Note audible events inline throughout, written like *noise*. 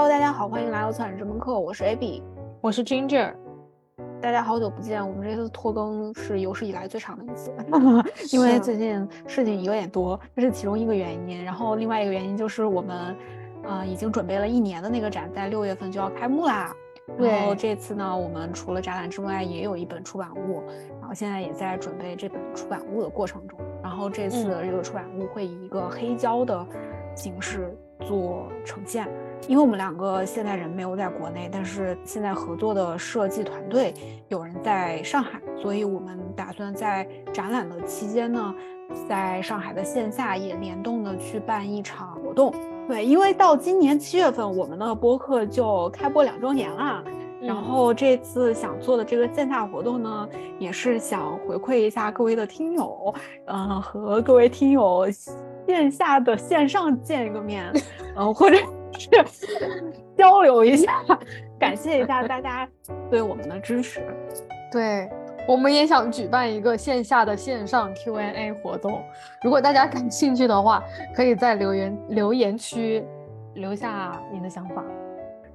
Hello，大家好，欢迎来到策展这门课，我是 Abby，我是 Ginger。大家好久不见，我们这次拖更是有史以来最长的一次，*laughs* 因为最近事情有点多，这是其中一个原因。然后另外一个原因就是我们，呃，已经准备了一年的那个展，在六月份就要开幕啦。然后这次呢，我们除了展览之外，也有一本出版物，然后现在也在准备这本出版物的过程中。然后这次的这个出版物会以一个黑胶的形式做呈现。因为我们两个现在人没有在国内，但是现在合作的设计团队有人在上海，所以我们打算在展览的期间呢，在上海的线下也联动的去办一场活动。对，因为到今年七月份，我们的播客就开播两周年了，然后这次想做的这个线下活动呢，也是想回馈一下各位的听友，嗯，和各位听友线下的线上见一个面，嗯，或者。是 *laughs* 交流一下，*laughs* 感谢一下大家对我们的支持。对，我们也想举办一个线下的线上 Q&A 活动。如果大家感兴趣的话，可以在留言留言区留下你的想法。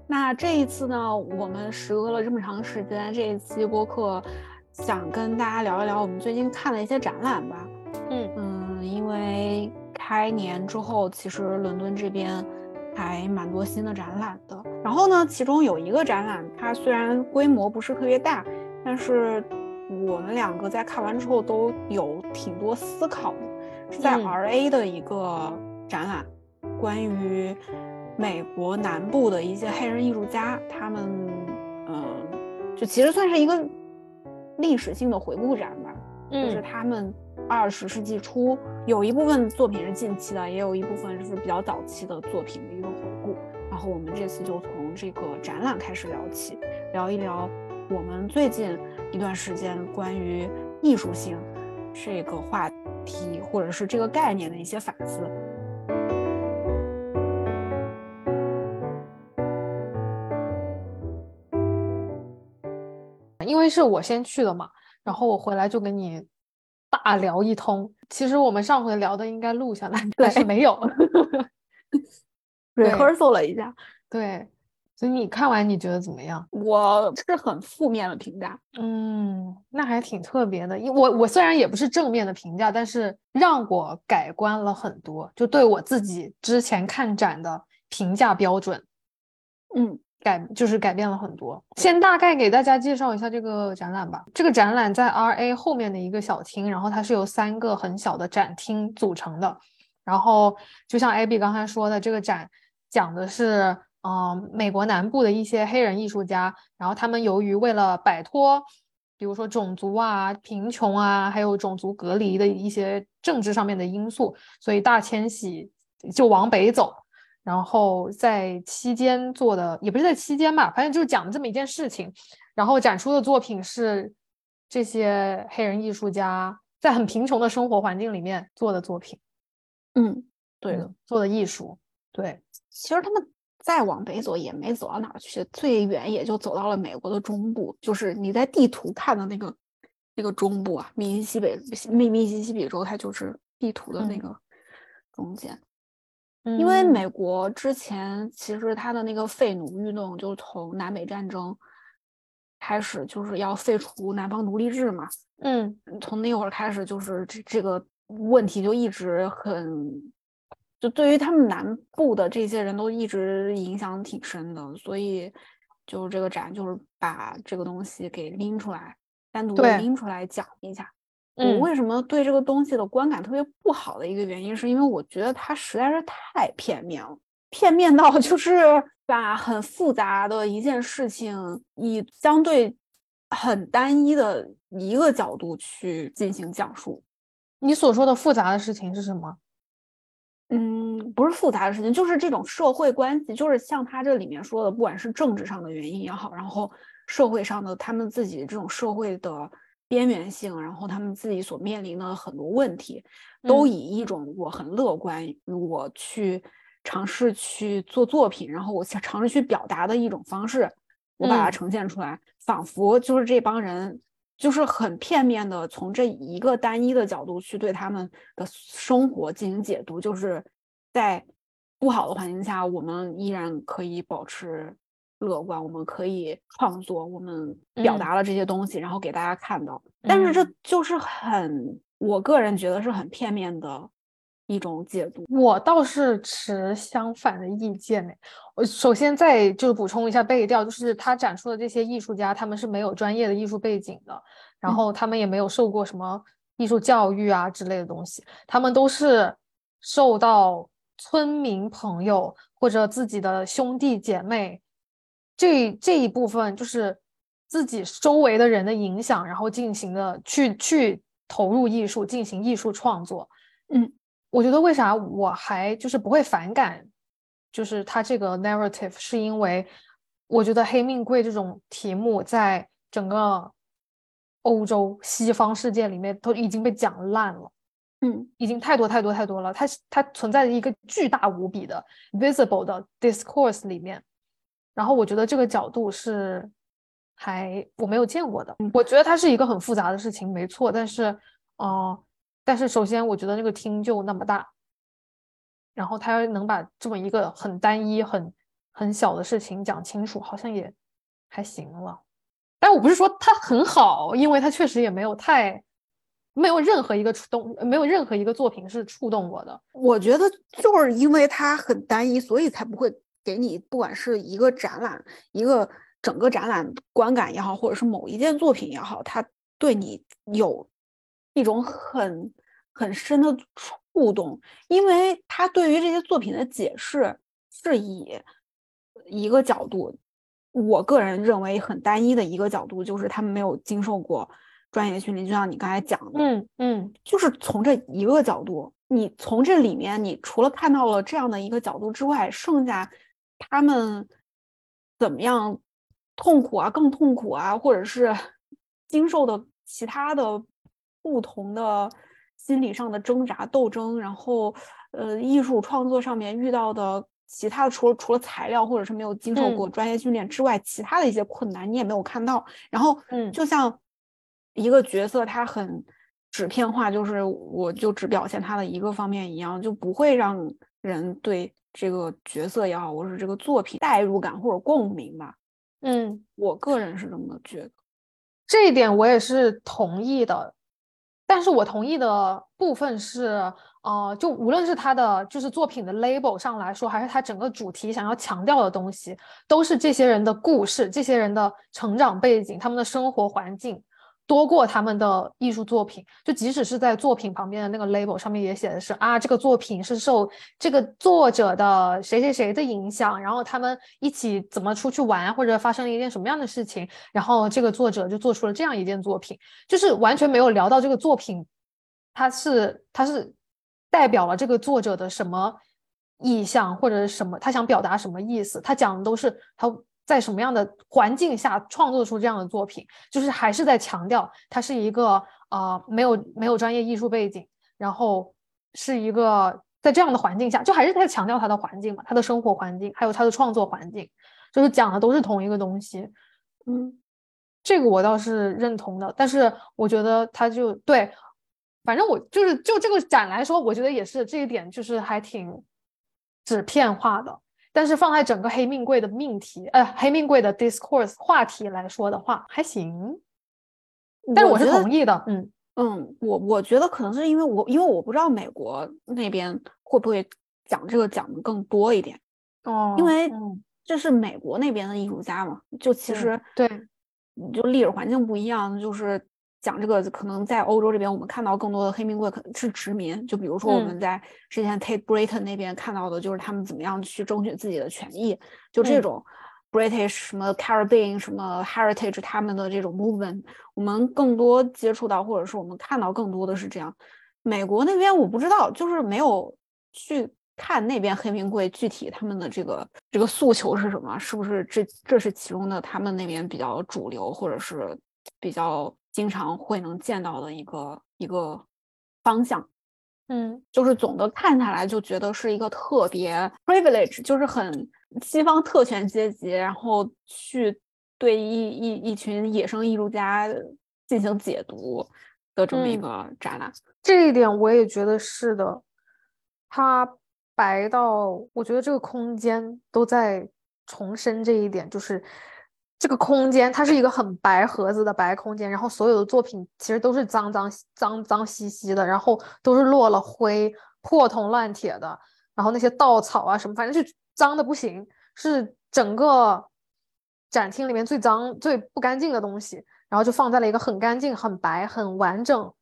那这一次呢，我们时隔了这么长时间，这一期播客想跟大家聊一聊我们最近看的一些展览吧。嗯嗯，因为开年之后，其实伦敦这边。还蛮多新的展览的，然后呢，其中有一个展览，它虽然规模不是特别大，但是我们两个在看完之后都有挺多思考的，是在 R A 的一个展览，关于美国南部的一些黑人艺术家，他们，嗯，就其实算是一个历史性的回顾展吧，就是他们。二十世纪初，有一部分作品是近期的，也有一部分是比较早期的作品的一个回顾。然后我们这次就从这个展览开始聊起，聊一聊我们最近一段时间关于艺术性这个话题或者是这个概念的一些反思。因为是我先去的嘛，然后我回来就跟你。大聊一通，其实我们上回聊的应该录下来，但是没有。*laughs* rehearsal 了一下，对。所以你看完你觉得怎么样？我是很负面的评价。嗯，那还挺特别的。因我我虽然也不是正面的评价，但是让我改观了很多，就对我自己之前看展的评价标准。嗯。改就是改变了很多。先大概给大家介绍一下这个展览吧。这个展览在 R A 后面的一个小厅，然后它是由三个很小的展厅组成的。然后就像 Abby 刚才说的，这个展讲的是，嗯，美国南部的一些黑人艺术家，然后他们由于为了摆脱，比如说种族啊、贫穷啊，还有种族隔离的一些政治上面的因素，所以大迁徙就往北走。然后在期间做的也不是在期间吧，反正就是讲的这么一件事情。然后展出的作品是这些黑人艺术家在很贫穷的生活环境里面做的作品。嗯，对的，做的艺术。对，其实他们再往北走也没走到哪儿去，最远也就走到了美国的中部，就是你在地图看的那个那个中部啊，密西西比密密西西比州，它就是地图的那个中间。因为美国之前其实它的那个废奴运动，就从南北战争开始，就是要废除南方奴隶制嘛。嗯，从那会儿开始，就是这这个问题就一直很，就对于他们南部的这些人都一直影响挺深的。所以，就是这个展就是把这个东西给拎出来，单独拎出来讲一下。我为什么对这个东西的观感特别不好的一个原因，是因为我觉得它实在是太片面了，片面到就 *laughs* 是把很复杂的一件事情以相对很单一的一个角度去进行讲述。你所说的复杂的事情是什么？嗯，不是复杂的事情，就是这种社会关系，就是像他这里面说的，不管是政治上的原因也好，然后社会上的他们自己这种社会的。边缘性，然后他们自己所面临的很多问题，都以一种我很乐观，我去尝试去做作品，然后我尝试去表达的一种方式，我把它呈现出来，仿佛就是这帮人就是很片面的从这一个单一的角度去对他们的生活进行解读，就是在不好的环境下，我们依然可以保持乐观，我们可以创作，我们表达了这些东西，然后给大家看到。但是这就是很，我个人觉得是很片面的一种解读。我倒是持相反的意见呢。我首先再就是补充一下背调，就是他展出的这些艺术家，他们是没有专业的艺术背景的，然后他们也没有受过什么艺术教育啊之类的东西，他们都是受到。村民朋友或者自己的兄弟姐妹，这这一部分就是自己周围的人的影响，然后进行的去去投入艺术，进行艺术创作。嗯，我觉得为啥我还就是不会反感，就是他这个 narrative，是因为我觉得黑命贵这种题目在整个欧洲西方世界里面都已经被讲烂了。嗯，已经太多太多太多了。它它存在着一个巨大无比的 visible 的 discourse 里面，然后我觉得这个角度是还我没有见过的。我觉得它是一个很复杂的事情，没错。但是，哦，但是首先我觉得那个厅就那么大，然后他能把这么一个很单一、很很小的事情讲清楚，好像也还行了。但我不是说它很好，因为它确实也没有太。没有任何一个触动，没有任何一个作品是触动我的。我觉得就是因为它很单一，所以才不会给你，不管是一个展览，一个整个展览观感也好，或者是某一件作品也好，它对你有一种很很深的触动，因为它对于这些作品的解释是以一个角度，我个人认为很单一的一个角度，就是他们没有经受过。专业训练，就像你刚才讲的，嗯嗯，就是从这一个角度，你从这里面，你除了看到了这样的一个角度之外，剩下他们怎么样痛苦啊，更痛苦啊，或者是 *laughs* 经受的其他的不同的心理上的挣扎斗争，然后呃，艺术创作上面遇到的其他的，除了除了材料或者是没有经受过专业训练之外，其他的一些困难你也没有看到，然后嗯，就像。一个角色他很纸片化，就是我就只表现他的一个方面一样，就不会让人对这个角色也好，或是这个作品代入感或者共鸣吧。嗯，我个人是这么觉得，这一点我也是同意的。但是我同意的部分是，呃，就无论是他的就是作品的 label 上来说，还是他整个主题想要强调的东西，都是这些人的故事，这些人的成长背景，他们的生活环境。多过他们的艺术作品，就即使是在作品旁边的那个 label 上面也写的是啊，这个作品是受这个作者的谁谁谁的影响，然后他们一起怎么出去玩，或者发生了一件什么样的事情，然后这个作者就做出了这样一件作品，就是完全没有聊到这个作品，它是它是代表了这个作者的什么意向或者什么，他想表达什么意思，他讲的都是他。在什么样的环境下创作出这样的作品，就是还是在强调他是一个呃没有没有专业艺术背景，然后是一个在这样的环境下，就还是在强调他的环境嘛，他的生活环境，还有他的创作环境，就是讲的都是同一个东西。嗯，这个我倒是认同的，但是我觉得他就对，反正我就是就这个展来说，我觉得也是这一点，就是还挺纸片化的。但是放在整个黑命贵的命题，呃，黑命贵的 discourse 话题来说的话，还行。但是我是同意的，嗯嗯，我我觉得可能是因为我，因为我不知道美国那边会不会讲这个讲的更多一点哦，因为这是美国那边的艺术家嘛，就其实对，就历史环境不一样，就是。讲这个可能在欧洲这边，我们看到更多的黑名贵可能是殖民。就比如说我们在之前 Tate Britain 那边看到的，就是他们怎么样去争取自己的权益。就这种 British 什么 Caribbean 什么 Heritage 他们的这种 movement，我们更多接触到或者是我们看到更多的是这样。美国那边我不知道，就是没有去看那边黑名贵具体他们的这个这个诉求是什么，是不是这这是其中的他们那边比较主流或者是比较。经常会能见到的一个一个方向，嗯，就是总的看下来就觉得是一个特别 privilege，就是很西方特权阶级，然后去对一一一群野生艺术家进行解读的这么一个。展览。这一点我也觉得是的，它白到我觉得这个空间都在重申这一点，就是这个空间它是一个很白盒子的白空间，然后所有的作品其实都是脏脏脏脏兮兮的，然后都是落了灰、破铜烂铁的，然后那些稻草啊什么，反正就脏的不行，是整个展厅里面最脏、最不干净的东西，然后就放在了一个很干净、很白、很完整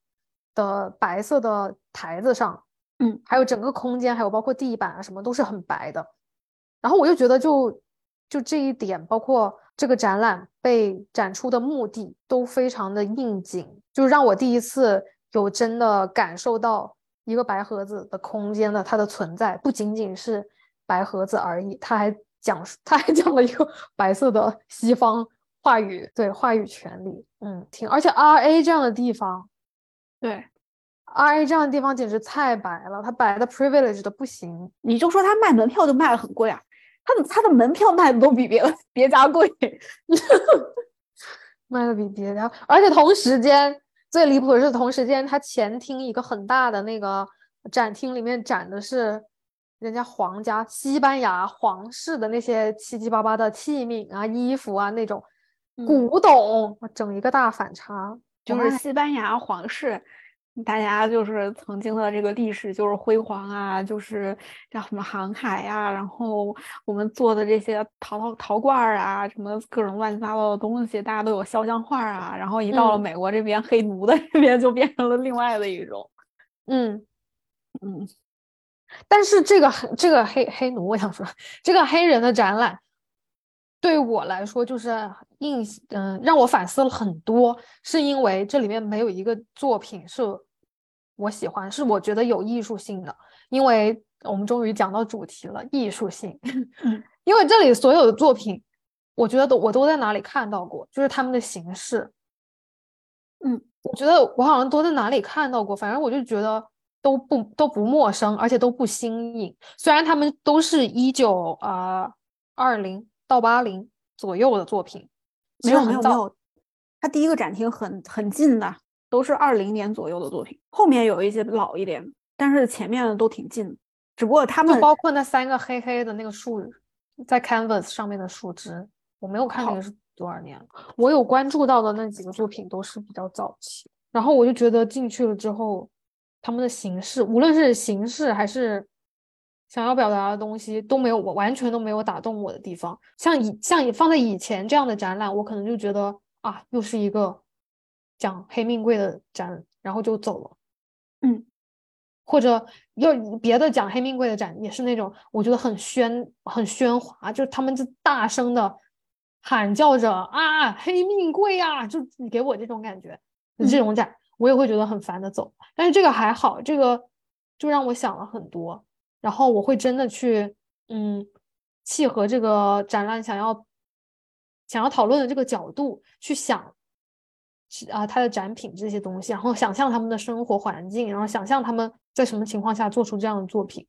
的白色的台子上。嗯，还有整个空间，还有包括地板啊什么都是很白的，然后我就觉得就就这一点，包括这个展览被展出的目的都非常的应景，就让我第一次有真的感受到一个白盒子的空间的它的存在，不仅仅是白盒子而已，它还讲述他还讲了一个 *laughs* 白色的西方话语，对话语权利，嗯，挺而且 R A 这样的地方，对。R A 这样的地方简直太白了，它白的 privilege 的不行。你就说他卖门票都卖的很贵啊，他的他的门票卖的都比别的 *laughs* 别家贵，*laughs* 卖的比别家。而且同时间最离谱的是，同时间他前厅一个很大的那个展厅里面展的是人家皇家西班牙皇室的那些七七八八的器皿啊、衣服啊那种古董，整一个大反差，就是西班牙皇室。大家就是曾经的这个历史就是辉煌啊，就是叫什么航海呀，然后我们做的这些陶陶陶罐儿啊，什么各种乱七八糟的东西，大家都有肖像画啊。然后一到了美国这边，黑奴的这边就变成了另外的一种，嗯嗯。但是这个这个黑黑奴，我想说，这个黑人的展览，对我来说就是印嗯，让我反思了很多，是因为这里面没有一个作品是。我喜欢是我觉得有艺术性的，因为我们终于讲到主题了，艺术性。因为这里所有的作品，我觉得都我都在哪里看到过，就是他们的形式。嗯，我觉得我好像都在哪里看到过，反正我就觉得都不都不陌生，而且都不新颖。虽然他们都是一九啊二零到八零左右的作品，没有没有没有，他第一个展厅很很近的。都是二零年左右的作品，后面有一些老一点，但是前面的都挺近的。只不过他们包括那三个黑黑的那个树，在 canvas 上面的树枝，我没有看那个是多少年。我有关注到的那几个作品都是比较早期，然后我就觉得进去了之后，他们的形式，无论是形式还是想要表达的东西，都没有我完全都没有打动我的地方。像以像以放在以前这样的展览，我可能就觉得啊，又是一个。讲黑命贵的展，然后就走了，嗯，或者要别的讲黑命贵的展，也是那种我觉得很喧很喧哗，就他们就大声的喊叫着啊黑命贵啊，就给我这种感觉，这种展我也会觉得很烦的走。但是这个还好，这个就让我想了很多，然后我会真的去嗯契合这个展览想要想要讨论的这个角度去想。啊，他的展品这些东西，然后想象他们的生活环境，然后想象他们在什么情况下做出这样的作品，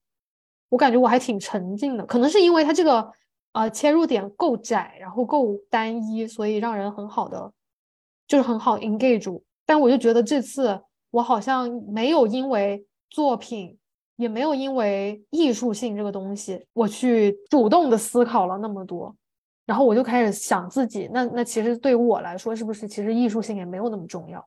我感觉我还挺沉浸的。可能是因为他这个呃切入点够窄，然后够单一，所以让人很好的就是很好 engage。但我就觉得这次我好像没有因为作品，也没有因为艺术性这个东西，我去主动的思考了那么多。然后我就开始想自己，那那其实对于我来说，是不是其实艺术性也没有那么重要？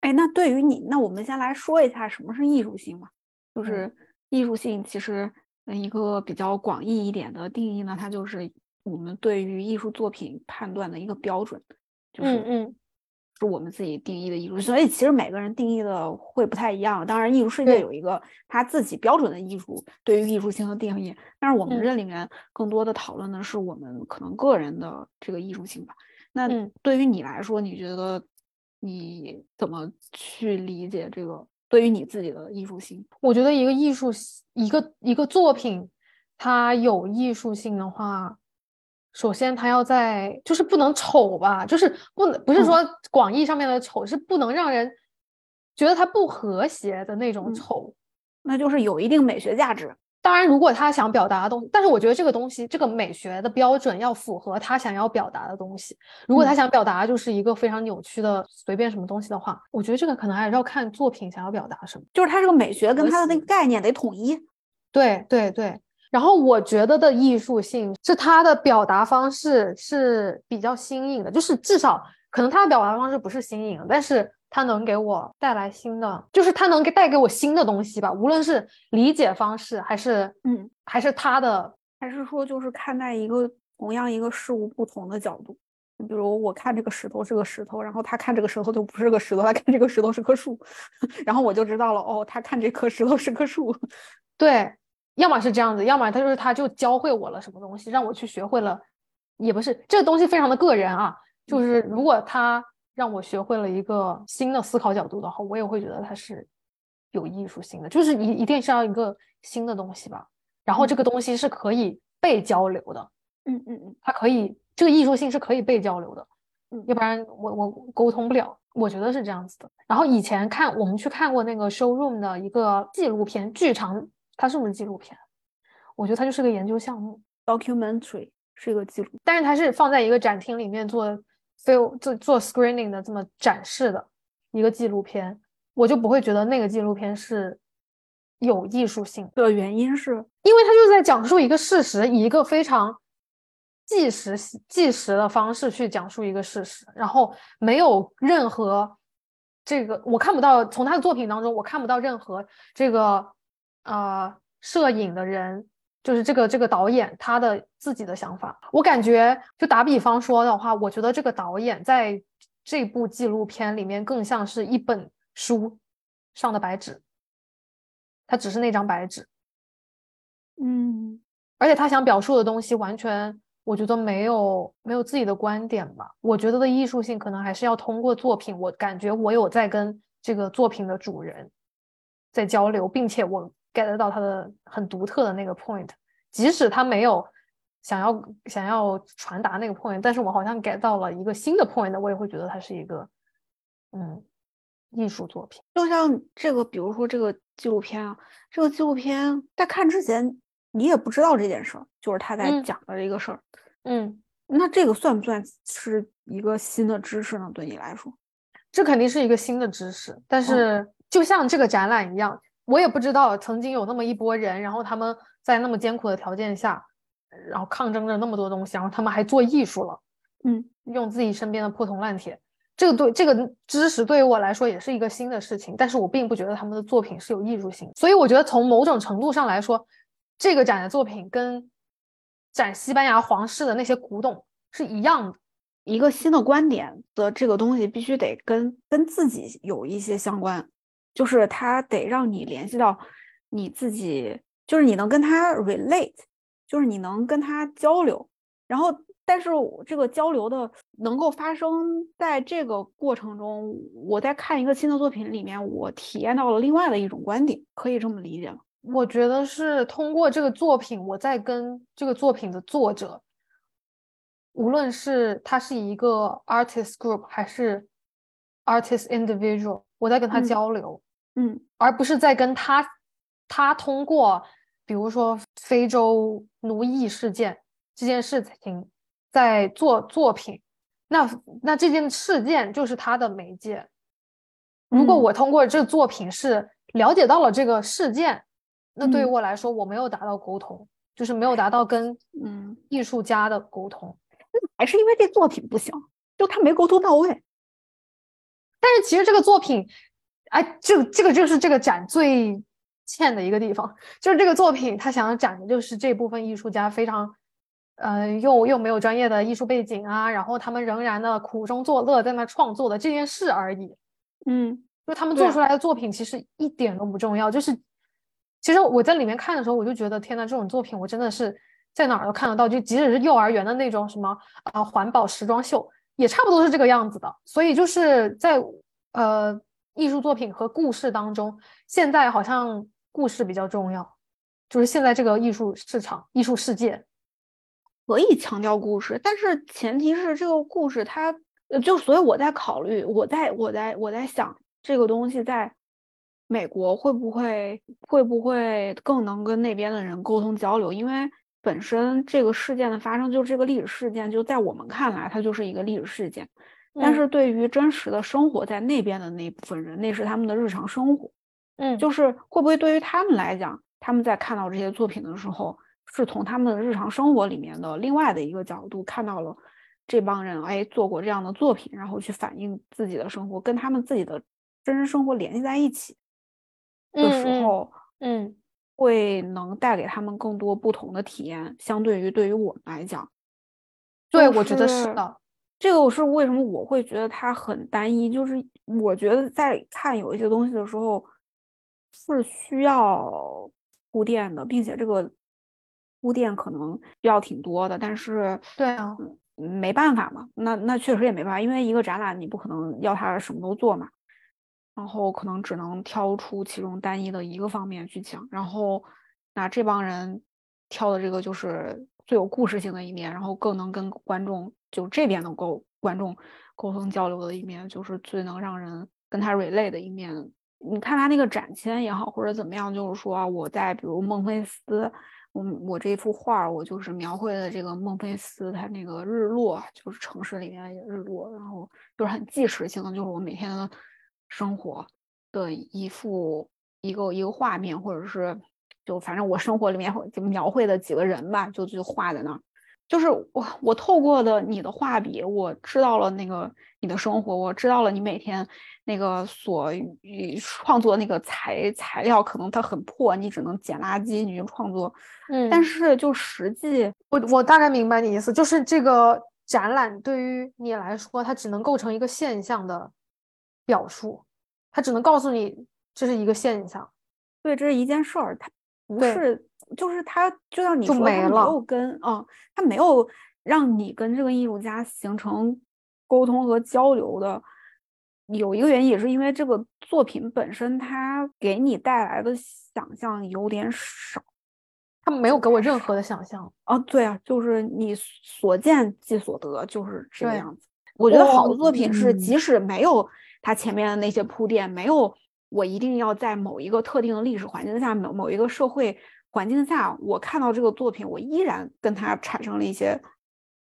哎，那对于你，那我们先来说一下什么是艺术性吧。就是艺术性，其实一个比较广义一点的定义呢，它就是我们对于艺术作品判断的一个标准。嗯嗯。是我们自己定义的艺术，所以其实每个人定义的会不太一样。当然，艺术世界有一个他自己标准的艺术对于艺术性的定义，但是我们这里面更多的讨论的是我们可能个人的这个艺术性吧。那对于你来说，你觉得你怎么去理解这个对于你自己的艺术性？我觉得一个艺术一个一个作品，它有艺术性的话。首先，他要在就是不能丑吧，就是不能不是说广义上面的丑，是不能让人觉得它不和谐的那种丑，那就是有一定美学价值。当然，如果他想表达的东西，但是我觉得这个东西，这个美学的标准要符合他想要表达的东西。如果他想表达就是一个非常扭曲的随便什么东西的话，我觉得这个可能还是要看作品想要表达什么，就是他这个美学跟他的那个概念得统一。对对对。然后我觉得的艺术性是他的表达方式是比较新颖的，就是至少可能他的表达方式不是新颖，但是他能给我带来新的，就是他能给带给我新的东西吧，无论是理解方式还是嗯，还是他的，还是说就是看待一个同样一个事物不同的角度。比如我看这个石头是个石头，然后他看这个石头就不是个石头，他看这个石头是棵树，*laughs* 然后我就知道了，哦，他看这棵石头是棵树。*laughs* 对，要么是这样子，要么他就是他就教会我了什么东西，让我去学会了，也不是这个东西非常的个人啊，就是如果他让我学会了一个新的思考角度的话，我也会觉得他是有艺术性的，就是一一定是要一个新的东西吧，然后这个东西是可以被交流的，嗯嗯嗯，它可以。这个艺术性是可以被交流的，嗯，要不然我我沟通不了，我觉得是这样子的。然后以前看我们去看过那个 showroom 的一个纪录片剧场，它是不是纪录片？我觉得它就是个研究项目，documentary 是一个记录，但是它是放在一个展厅里面做 feel 做做 screening 的这么展示的一个纪录片，我就不会觉得那个纪录片是有艺术性的原因是因为它就是在讲述一个事实，以一个非常。纪实纪实的方式去讲述一个事实，然后没有任何这个我看不到，从他的作品当中我看不到任何这个呃摄影的人，就是这个这个导演他的自己的想法。我感觉就打比方说的话，我觉得这个导演在这部纪录片里面更像是一本书上的白纸，他只是那张白纸，嗯，而且他想表述的东西完全。我觉得没有没有自己的观点吧。我觉得的艺术性可能还是要通过作品。我感觉我有在跟这个作品的主人在交流，并且我 get 到他的很独特的那个 point。即使他没有想要想要传达那个 point，但是我好像 get 到了一个新的 point，我也会觉得它是一个嗯艺术作品。就像这个，比如说这个纪录片啊，这个纪录片在看之前。你也不知道这件事儿，就是他在讲的这个事儿，嗯，那这个算不算是一个新的知识呢？对你来说，这肯定是一个新的知识。但是就像这个展览一样，我也不知道曾经有那么一波人，然后他们在那么艰苦的条件下，然后抗争着那么多东西，然后他们还做艺术了，嗯，用自己身边的破铜烂铁，这个对这个知识对于我来说也是一个新的事情。但是我并不觉得他们的作品是有艺术性，所以我觉得从某种程度上来说。这个展的作品跟展西班牙皇室的那些古董是一样的，一个新的观点的这个东西必须得跟跟自己有一些相关，就是它得让你联系到你自己，就是你能跟他 relate，就是你能跟他交流。然后，但是这个交流的能够发生在这个过程中，我在看一个新的作品里面，我体验到了另外的一种观点，可以这么理解吗？我觉得是通过这个作品，我在跟这个作品的作者，无论是他是一个 artist group 还是 artist individual，我在跟他交流，嗯，而不是在跟他，他通过比如说非洲奴役事件这件事情在做作品，那那这件事件就是他的媒介。如果我通过这作品是了解到了这个事件。那对于我来说，我没有达到沟通，就是没有达到跟嗯艺术家的沟通，还是因为这作品不行，就他没沟通到位。但是其实这个作品，哎，这个这个就是这个展最欠的一个地方，就是这个作品他想要展的就是这部分艺术家非常，呃，又又没有专业的艺术背景啊，然后他们仍然的苦中作乐在那创作的这件事而已。嗯，就他们做出来的作品其实一点都不重要，就是。其实我在里面看的时候，我就觉得天呐，这种作品我真的是在哪儿都看得到。就即使是幼儿园的那种什么啊环保时装秀，也差不多是这个样子的。所以就是在呃艺术作品和故事当中，现在好像故事比较重要。就是现在这个艺术市场、艺术世界可以强调故事，但是前提是这个故事它就所以我在考虑，我在我在我在想这个东西在。美国会不会会不会更能跟那边的人沟通交流？因为本身这个事件的发生，就这个历史事件，就在我们看来，它就是一个历史事件。但是对于真实的生活在那边的那部分人，那是他们的日常生活。嗯，就是会不会对于他们来讲，他们在看到这些作品的时候，是从他们的日常生活里面的另外的一个角度看到了这帮人哎做过这样的作品，然后去反映自己的生活，跟他们自己的真实生活联系在一起的时候，嗯，会能带给他们更多不同的体验。相对于对于我们来讲，对，我觉得是的。这个是为什么我会觉得它很单一，就是我觉得在看有一些东西的时候是需要铺垫的，并且这个铺垫可能要挺多的。但是，对啊，没办法嘛，那那确实也没办法，因为一个展览你不可能要他什么都做嘛，然后可能只能挑出其中单一的一个方面去讲，然后那这帮人挑的这个就是最有故事性的一面，然后更能跟观众。就这边能够观众沟通交流的一面，就是最能让人跟他 relate 的一面。你看他那个展签也好，或者怎么样，就是说我在比如孟菲斯，我我这幅画我就是描绘的这个孟菲斯，它那个日落，就是城市里面的日落，然后就是很纪实性的，就是我每天的生活的一幅一个一个画面，或者是就反正我生活里面就描绘的几个人吧，就就画在那儿。就是我，我透过的你的画笔，我知道了那个你的生活，我知道了你每天那个所创作那个材材料，可能它很破，你只能捡垃圾，你就创作。嗯，但是就实际，我我大概明白你意思，就是这个展览对于你来说，它只能构成一个现象的表述，它只能告诉你这是一个现象，对，这是一件事儿，它不是。就是他，就像你说，他没有跟啊，他没有让你跟这个艺术家形成沟通和交流的。有一个原因，也是因为这个作品本身，它给你带来的想象有点少。他没有给我任何的想象啊，对啊，就是你所见即所得，就是这个样子。我觉得好的作品是，即使没有他前面的那些铺垫，没有我一定要在某一个特定的历史环境下，某某一个社会。环境下，我看到这个作品，我依然跟他产生了一些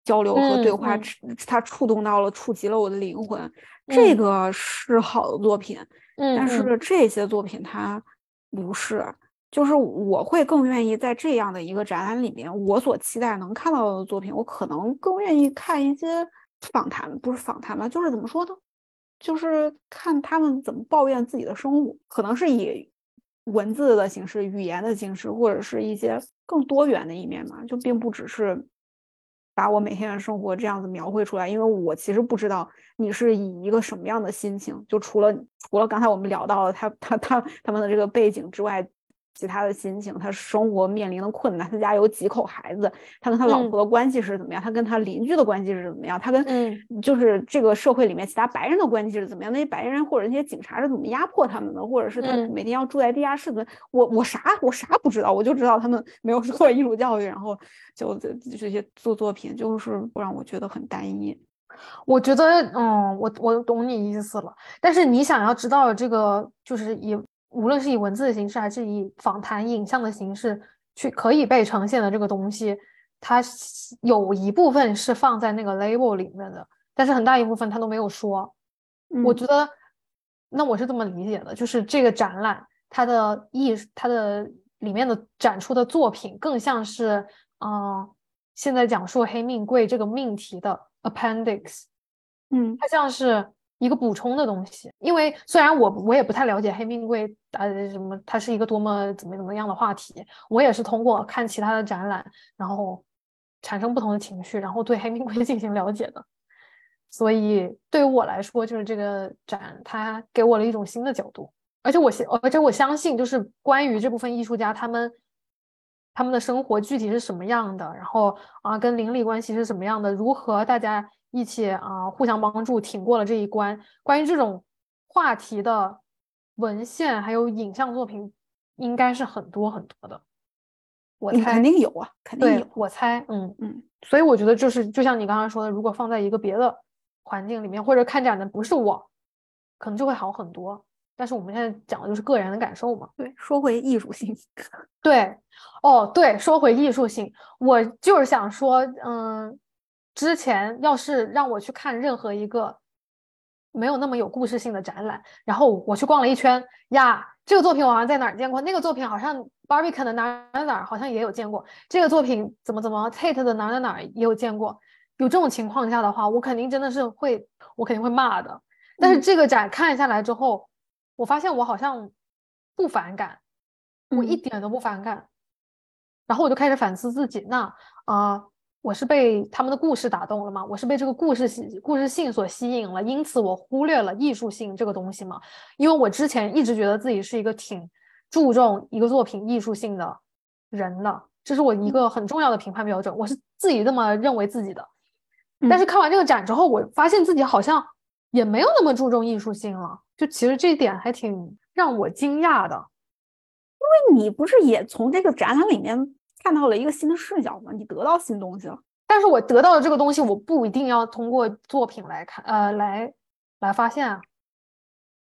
交流和对话，他触动到了、触及了我的灵魂，这个是好的作品。嗯，但是这些作品它不是，就是我会更愿意在这样的一个展览里面，我所期待能看到的作品，我可能更愿意看一些访谈，不是访谈吧，就是怎么说呢？就是看他们怎么抱怨自己的生活，可能是以。文字的形式、语言的形式，或者是一些更多元的一面嘛，就并不只是把我每天的生活这样子描绘出来。因为我其实不知道你是以一个什么样的心情，就除了除了刚才我们聊到的他他他他们的这个背景之外。其他的心情，他生活面临的困难，他家有几口孩子，他跟他老婆的关系是怎么样？他跟他邻居的关系是怎么样？他跟就是这个社会里面其他白人的关系是怎么样？那些白人或者那些警察是怎么压迫他们的？或者是他每天要住在地下室的？我我啥我啥不知道，我就知道他们没有受过艺术教育，然后就这这些做作品就是让我觉得很单一。我觉得，嗯，我我懂你意思了，但是你想要知道这个就是以。无论是以文字的形式，还是以访谈、影像的形式去可以被呈现的这个东西，它有一部分是放在那个 label 里面的，但是很大一部分他都没有说。我觉得，那我是这么理解的，就是这个展览它的艺，它的里面的展出的作品更像是，嗯，现在讲述黑命贵这个命题的 appendix，嗯，它像是。一个补充的东西，因为虽然我我也不太了解黑命贵呃什么，它是一个多么怎么怎么样的话题，我也是通过看其他的展览，然后产生不同的情绪，然后对黑命贵 *laughs* 进行了解的。所以对于我来说，就是这个展它给我了一种新的角度，而且我相而且我相信，就是关于这部分艺术家他们他们的生活具体是什么样的，然后啊跟邻里关系是什么样的，如何大家。一起啊，互相帮助，挺过了这一关。关于这种话题的文献还有影像作品，应该是很多很多的。我猜肯定有啊，肯定有。我猜，嗯嗯。所以我觉得，就是就像你刚刚说的，如果放在一个别的环境里面，或者看展的不是我，可能就会好很多。但是我们现在讲的就是个人的感受嘛。对，说回艺术性。*laughs* 对，哦，对，说回艺术性，我就是想说，嗯。之前要是让我去看任何一个没有那么有故事性的展览，然后我去逛了一圈呀，这个作品我好像在哪儿见过，那个作品好像 Barbican 的哪哪哪儿好像也有见过，这个作品怎么怎么 Tate 的哪哪哪儿也有见过。有这种情况下的话，我肯定真的是会，我肯定会骂的。但是这个展看下来之后，我发现我好像不反感，我一点都不反感。然后我就开始反思自己，那啊，我是被他们的故事打动了吗？我是被这个故事吸故事性所吸引了，因此我忽略了艺术性这个东西吗？因为我之前一直觉得自己是一个挺注重一个作品艺术性的人的，这是我一个很重要的评判标准，我是自己这么认为自己的。但是看完这个展之后，我发现自己好像也没有那么注重艺术性了。就其实这一点还挺让我惊讶的，因为你不是也从这个展览里面看到了一个新的视角嘛？你得到新东西了。但是我得到的这个东西，我不一定要通过作品来看，呃，来来发现啊。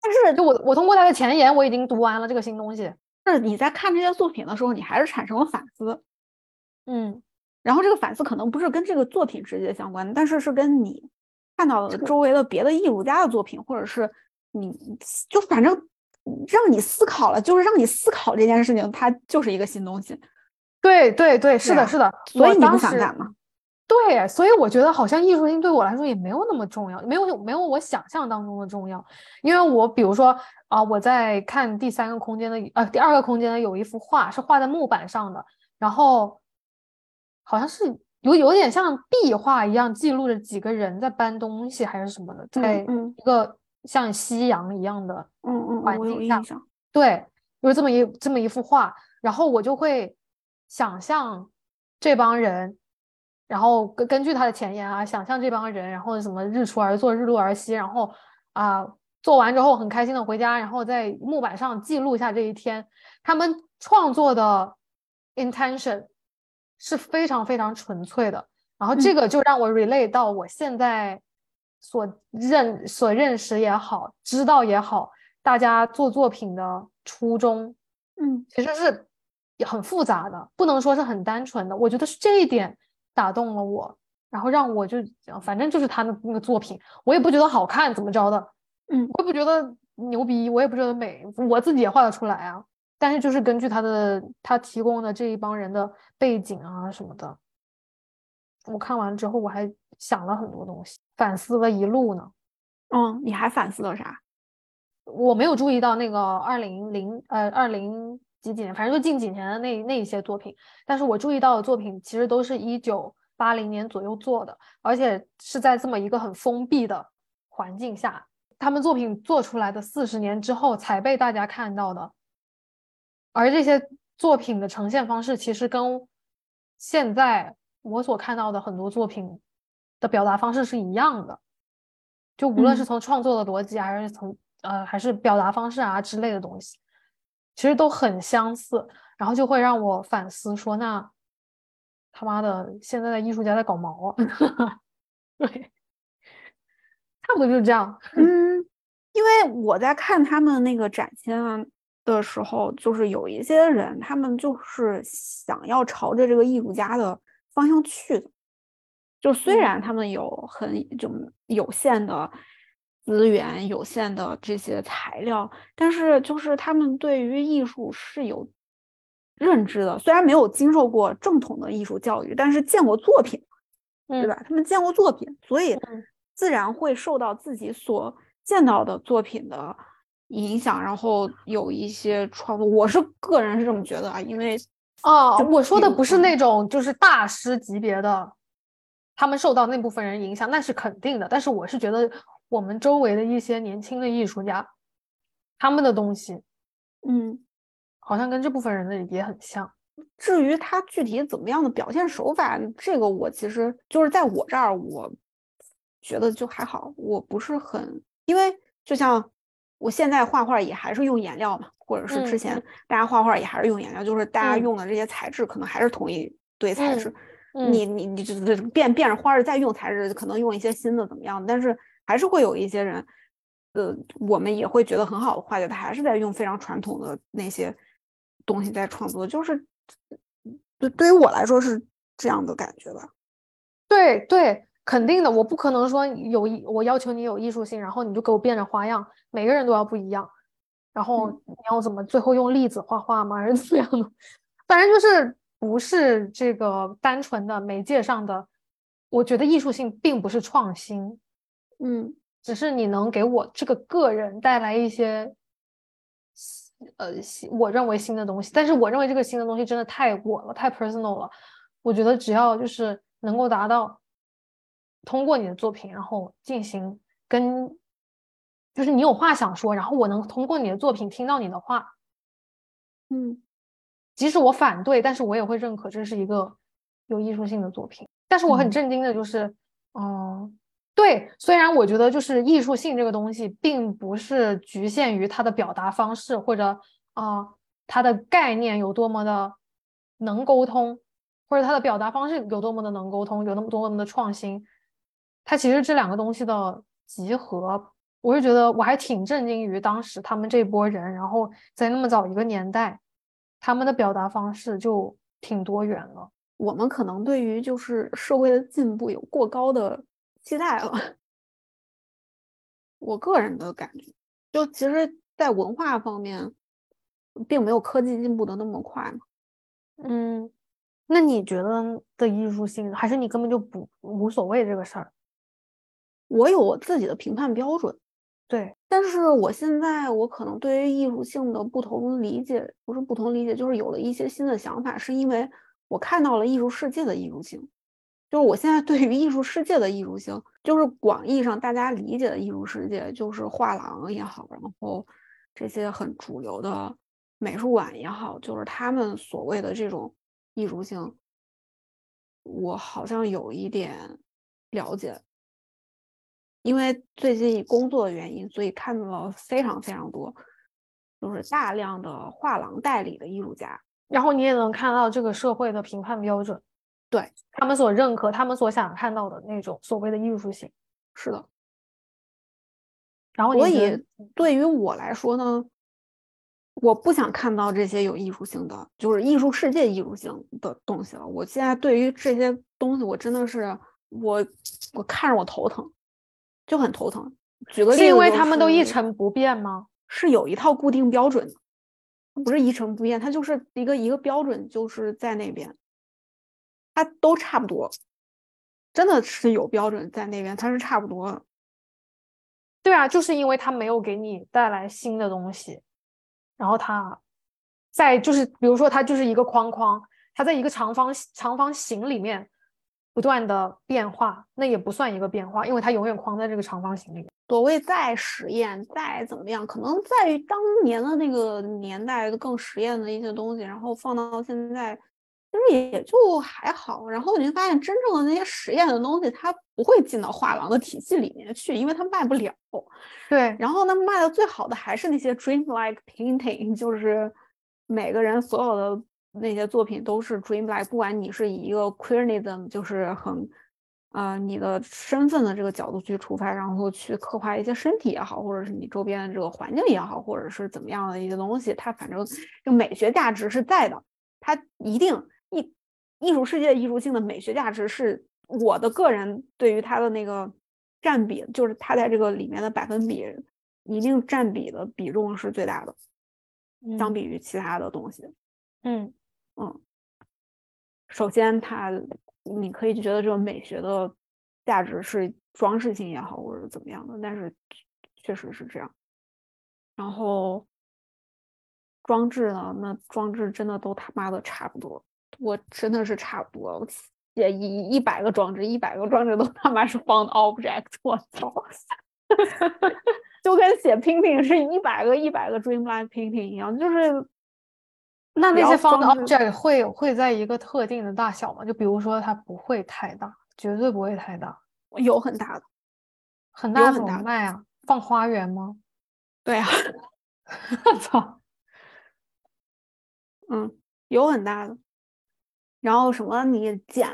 但是就我我通过他的前言，我已经读完了这个新东西。但是你在看这些作品的时候，你还是产生了反思。嗯。然后这个反思可能不是跟这个作品直接相关，但是是跟你看到的周围的别的艺术家的作品，或者是你就反正让你思考了，就是让你思考这件事情，它就是一个新东西。对对对，是的，是的。所以你不反感吗？对，所以我觉得好像艺术性对我来说也没有那么重要，没有没有我想象当中的重要。因为我比如说啊，我在看第三个空间的呃第二个空间的有一幅画是画在木板上的，然后。好像是有有点像壁画一样，记录着几个人在搬东西还是什么的，在一个像夕阳一样的环境下，对，有这么一这么一幅画，然后我就会想象这帮人，然后根根据他的前言啊，想象这帮人，然后什么日出而作，日落而息，然后啊做完之后很开心的回家，然后在木板上记录下这一天，他们创作的 intention。是非常非常纯粹的，然后这个就让我 relate 到我现在所认所认识也好，知道也好，大家做作品的初衷，嗯，其实是很复杂的，不能说是很单纯的。我觉得是这一点打动了我，然后让我就反正就是他的那个作品，我也不觉得好看，怎么着的，嗯，我也不觉得牛逼，我也不觉得美，我自己也画得出来啊。但是就是根据他的他提供的这一帮人的背景啊什么的，我看完之后我还想了很多东西，反思了一路呢。嗯，你还反思了啥？我没有注意到那个二零零呃二零几几年，反正就近几年的那那一些作品。但是我注意到的作品其实都是一九八零年左右做的，而且是在这么一个很封闭的环境下，他们作品做出来的四十年之后才被大家看到的。而这些作品的呈现方式，其实跟现在我所看到的很多作品的表达方式是一样的，就无论是从创作的逻辑，还是从呃，还是表达方式啊之类的东西，其实都很相似。然后就会让我反思说：那他妈的，现在的艺术家在搞毛啊？*laughs* 对，差不多就是这样。*laughs* 嗯，因为我在看他们那个展现啊。的时候，就是有一些人，他们就是想要朝着这个艺术家的方向去的。就虽然他们有很就有限的资源、有限的这些材料，但是就是他们对于艺术是有认知的。虽然没有经受过正统的艺术教育，但是见过作品，对吧？他们见过作品，所以自然会受到自己所见到的作品的。影响，然后有一些创作，我是个人是这么觉得啊，因为哦，我说的不是那种就是大师级别的，他们受到那部分人影响，那是肯定的。但是我是觉得我们周围的一些年轻的艺术家，他们的东西，嗯，好像跟这部分人的也很像。至于他具体怎么样的表现手法，这个我其实就是在我这儿，我觉得就还好，我不是很，因为就像。我现在画画也还是用颜料嘛，或者是之前大家画画也还是用颜料，就是大家用的这些材质可能还是同一堆材质。你你你这这变变着花儿再用材质，可能用一些新的怎么样？但是还是会有一些人，呃，我们也会觉得很好的画家，他还是在用非常传统的那些东西在创作。就是对对于我来说是这样的感觉吧。对对。肯定的，我不可能说有我要求你有艺术性，然后你就给我变着花样。每个人都要不一样，然后你要怎么最后用粒子画画吗？还是怎么样的？反正就是不是这个单纯的媒介上的。我觉得艺术性并不是创新，嗯，只是你能给我这个个人带来一些，呃，我认为新的东西。但是我认为这个新的东西真的太我了，太 personal 了。我觉得只要就是能够达到通过你的作品，然后进行跟，就是你有话想说，然后我能通过你的作品听到你的话，嗯，即使我反对，但是我也会认可这是一个有艺术性的作品。但是我很震惊的就是，嗯，对，虽然我觉得就是艺术性这个东西并不是局限于它的表达方式或者啊它的概念有多么的能沟通。或者它的表达方式有多么的能沟通，有那么多么的创新，它其实这两个东西的集合，我是觉得我还挺震惊于当时他们这波人，然后在那么早一个年代，他们的表达方式就挺多元了。我们可能对于就是社会的进步有过高的期待了，我个人的感觉，就其实，在文化方面，并没有科技进步的那么快嘛，嗯。那你觉得的艺术性，还是你根本就不无所谓这个事儿？我有我自己的评判标准，对。但是我现在我可能对于艺术性的不同理解，不是不同理解，就是有了一些新的想法，是因为我看到了艺术世界的艺术性。就是我现在对于艺术世界的艺术性，就是广义上大家理解的艺术世界，就是画廊也好，然后这些很主流的美术馆也好，就是他们所谓的这种。艺术性，我好像有一点了解，因为最近工作的原因，所以看到了非常非常多，就是大量的画廊代理的艺术家，然后你也能看到这个社会的评判标准，对他们所认可、他们所想看到的那种所谓的艺术性，是的。然后，所以对于我来说呢？我不想看到这些有艺术性的，就是艺术世界艺术性的东西了。我现在对于这些东西，我真的是我我看着我头疼，就很头疼。举个例子，是因为他们都一成不变吗？是有一套固定标准的，不是一成不变，它就是一个一个标准，就是在那边，它都差不多，真的是有标准在那边，它是差不多的。对啊，就是因为它没有给你带来新的东西。然后它在就是，比如说它就是一个框框，它在一个长方长方形里面不断的变化，那也不算一个变化，因为它永远框在这个长方形里面。所谓再实验再怎么样，可能在当年的那个年代更实验的一些东西，然后放到现在。其实也就还好，然后你会发现真正的那些实验的东西，它不会进到画廊的体系里面去，因为它卖不了。对，然后呢，卖的最好的还是那些 dreamlike painting，就是每个人所有的那些作品都是 dreamlike，不管你是以一个 queerism，就是很啊你的身份的这个角度去出发，然后去刻画一些身体也好，或者是你周边的这个环境也好，或者是怎么样的一些东西，它反正就美学价值是在的，它一定。艺艺术世界艺术性的美学价值是我的个人对于它的那个占比，就是它在这个里面的百分比一定占比的比重是最大的，相比于其他的东西。嗯嗯，首先它你可以觉得这个美学的价值是装饰性也好，或者怎么样的，但是确实是这样。然后装置呢，那装置真的都他妈的差不多。我真的是差不多，写一一百个装置，一百个装置都他妈是 found object，我操，*laughs* 就跟写 painting 是一百个一百个 dreamlike painting 一样，就是那那些 found object 会会在一个特定的大小吗？就比如说它不会太大，绝对不会太大，有很大的，很大很大卖啊？放花园吗？*laughs* 对啊，*laughs* 我操，嗯，有很大的。然后什么你捡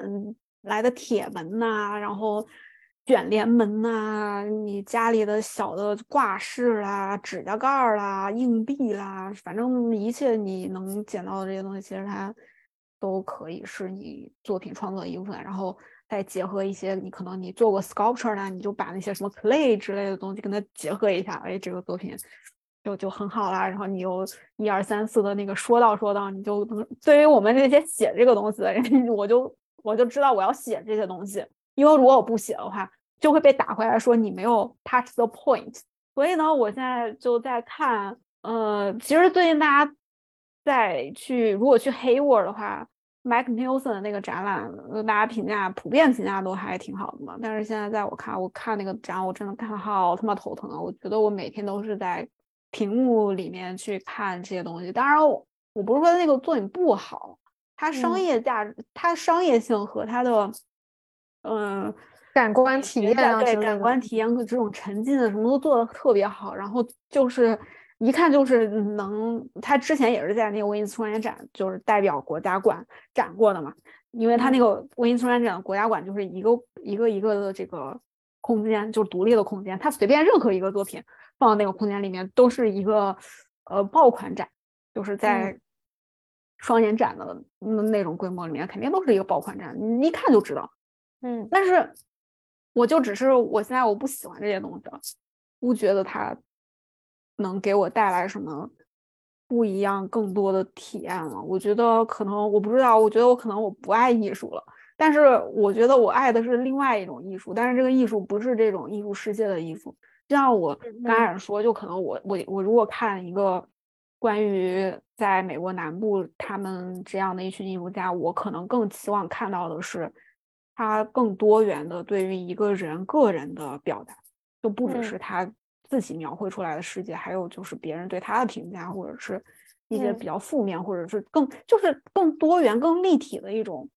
来的铁门呐，然后卷帘门呐，你家里的小的挂饰啦、指甲盖儿啦、硬币啦，反正一切你能捡到的这些东西，其实它都可以是你作品创作的一部分。然后再结合一些你可能你做过 sculpture 啦，你就把那些什么 clay 之类的东西跟它结合一下，哎，这个作品就就很好啦。然后你又一二三四的那个说道说道，你就能对于我们这些写这个东西的人，*laughs* 我就我就知道我要写这些东西，因为如果我不写的话，就会被打回来说你没有 touch the point。所以呢，我现在就在看，呃，其实最近大家在去如果去 Hayward 的话。，Mike n e l s o n 的那个展览，大家评价普遍评价都还挺好的嘛。但是现在在我看，我看那个展，我真的看好他妈头疼啊！我觉得我每天都是在屏幕里面去看这些东西。当然，我不是说那个作品不好，它商业价值、它商业性和它的嗯感官体验啊，对感官体验和这种沉浸的什么都做的特别好。然后就是。一看就是能，他之前也是在那个威尼斯双年展，就是代表国家馆展过的嘛。因为他那个威尼斯双年展的国家馆就是一个一个一个的这个空间，就是独立的空间，他随便任何一个作品放到那个空间里面都是一个呃爆款展，就是在双年展的那种规模里面，肯定都是一个爆款展，你一看就知道。嗯，但是我就只是我现在我不喜欢这些东西了，不觉得它。能给我带来什么不一样、更多的体验了？我觉得可能我不知道，我觉得我可能我不爱艺术了。但是我觉得我爱的是另外一种艺术，但是这个艺术不是这种艺术世界的艺术。就像我刚开始说，就可能我我我如果看一个关于在美国南部他们这样的一群艺术家，我可能更期望看到的是他更多元的对于一个人个人的表达，就不只是他。自己描绘出来的世界，还有就是别人对他的评价，或者是一些比较负面，或者是更就是更多元、更立体的一种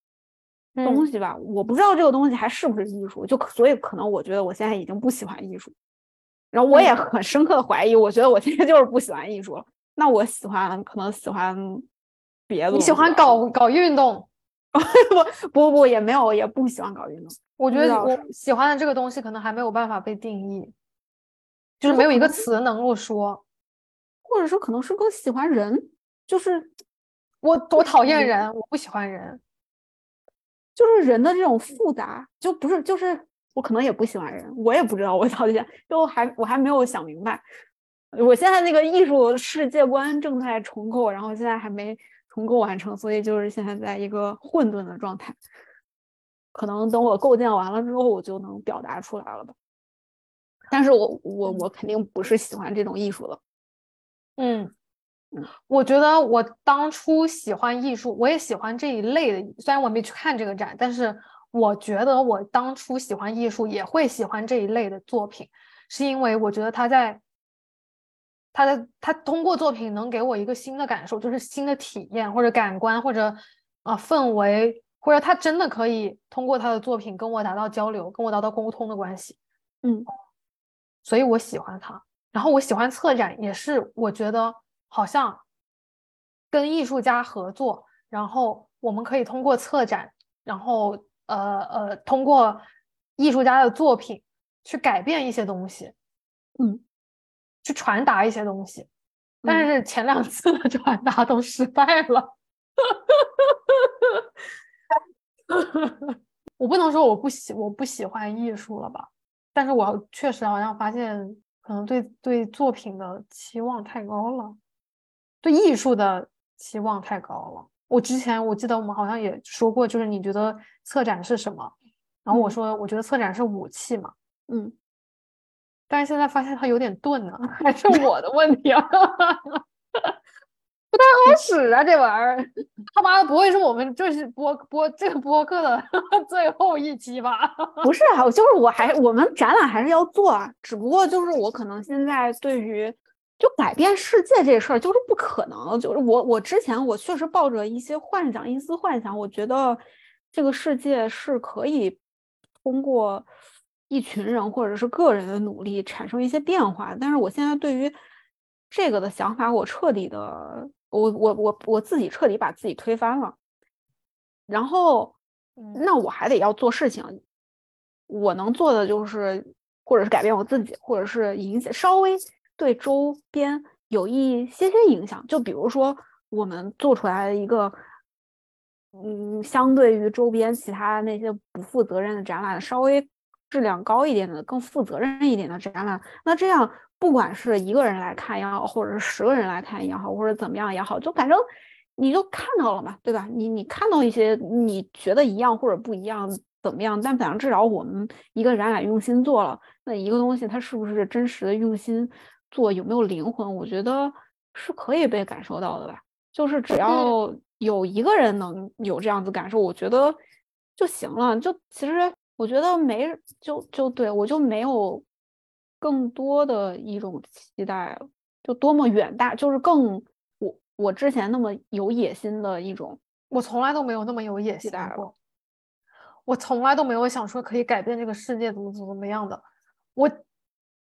东西吧。我不知道这个东西还是不是艺术，就所以可能我觉得我现在已经不喜欢艺术，然后我也很深刻的怀疑，我觉得我现在就是不喜欢艺术了。那我喜欢可能喜欢别的，你喜欢搞搞运动？*laughs* 不不不，也没有，也不喜欢搞运动。我觉得我喜欢的这个东西可能还没有办法被定义。就是没有一个词能够说，或者说可能是更喜欢人，就是我我讨厌人，我不喜欢人，就是人的这种复杂，就不是就是我可能也不喜欢人，我也不知道我到底就还我还没有想明白，我现在那个艺术世界观正在重构，然后现在还没重构完成，所以就是现在在一个混沌的状态，可能等我构建完了之后，我就能表达出来了吧。但是我我我肯定不是喜欢这种艺术的，嗯。嗯，我觉得我当初喜欢艺术，我也喜欢这一类的。虽然我没去看这个展，但是我觉得我当初喜欢艺术，也会喜欢这一类的作品，是因为我觉得他在他的他通过作品能给我一个新的感受，就是新的体验或者感官或者啊氛围，或者他真的可以通过他的作品跟我达到交流，跟我达到沟通的关系，嗯。所以我喜欢他，然后我喜欢策展，也是我觉得好像跟艺术家合作，然后我们可以通过策展，然后呃呃，通过艺术家的作品去改变一些东西，嗯，去传达一些东西，但是前两次的传达都失败了，*laughs* 我不能说我不喜我不喜欢艺术了吧。但是我确实好像发现，可能对对作品的期望太高了，对艺术的期望太高了。我之前我记得我们好像也说过，就是你觉得策展是什么？然后我说我觉得策展是武器嘛，嗯。但是现在发现它有点钝呢，*laughs* 还是 *laughs* 我的问题啊。不太好使啊，这玩意儿，他妈的不会是我们这是播播这个播客的 *laughs* 最后一期吧？不是啊，就是我还我们展览还是要做啊，只不过就是我可能现在对于就改变世界这事儿就是不可能，就是我我之前我确实抱着一些幻想，一丝幻想，我觉得这个世界是可以通过一群人或者是个人的努力产生一些变化，但是我现在对于这个的想法，我彻底的。我我我我自己彻底把自己推翻了，然后那我还得要做事情，我能做的就是，或者是改变我自己，或者是影响稍微对周边有一些些影响。就比如说，我们做出来的一个，嗯，相对于周边其他那些不负责任的展览，稍微质量高一点的、更负责任一点的展览。那这样，不管是一个人来看也好，或者是十个人来看也好，或者怎么样也好，就反正你就看到了嘛，对吧？你你看到一些你觉得一样或者不一样怎么样？但反正至少我们一个展览用心做了，那一个东西它是不是真实的用心做，有没有灵魂？我觉得是可以被感受到的吧。就是只要有一个人能有这样子感受，我觉得就行了。就其实我觉得没就就对我就没有更多的一种期待，就多么远大，就是更我我之前那么有野心的一种，我从来都没有那么有野心过。我从来都没有想说可以改变这个世界怎么怎么怎么样的。我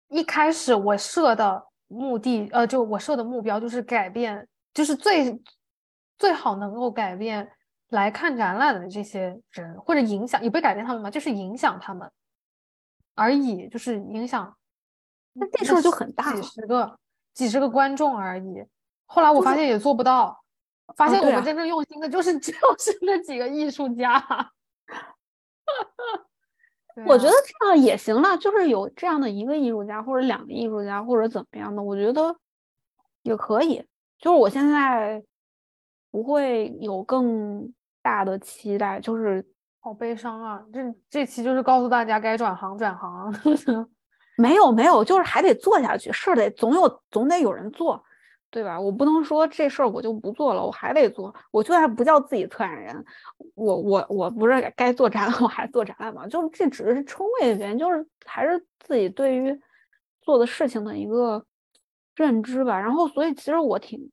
一开始我设的目的，呃，就我设的目标就是改变。就是最最好能够改变来看展览的这些人，或者影响也不是改变他们嘛，就是影响他们而已，就是影响。那这事儿就很大，几十个几十个观众而已。后来我发现也做不到，发现我们真正用心的就是 *laughs* 就是那几个艺术家。*laughs* 我觉得这样也行了，就是有这样的一个艺术家或者两个艺术家或者怎么样的，我觉得也可以。就是我现在不会有更大的期待，就是好悲伤啊！这这期就是告诉大家该转行转行。*laughs* 没有没有，就是还得做下去，事儿得总有总得有人做，对吧？我不能说这事儿我就不做了，我还得做。我就算不叫自己策展人，我我我不是该做展览我还做展览嘛？就这只是称谓的原因，就是还是自己对于做的事情的一个。认知吧，然后所以其实我挺，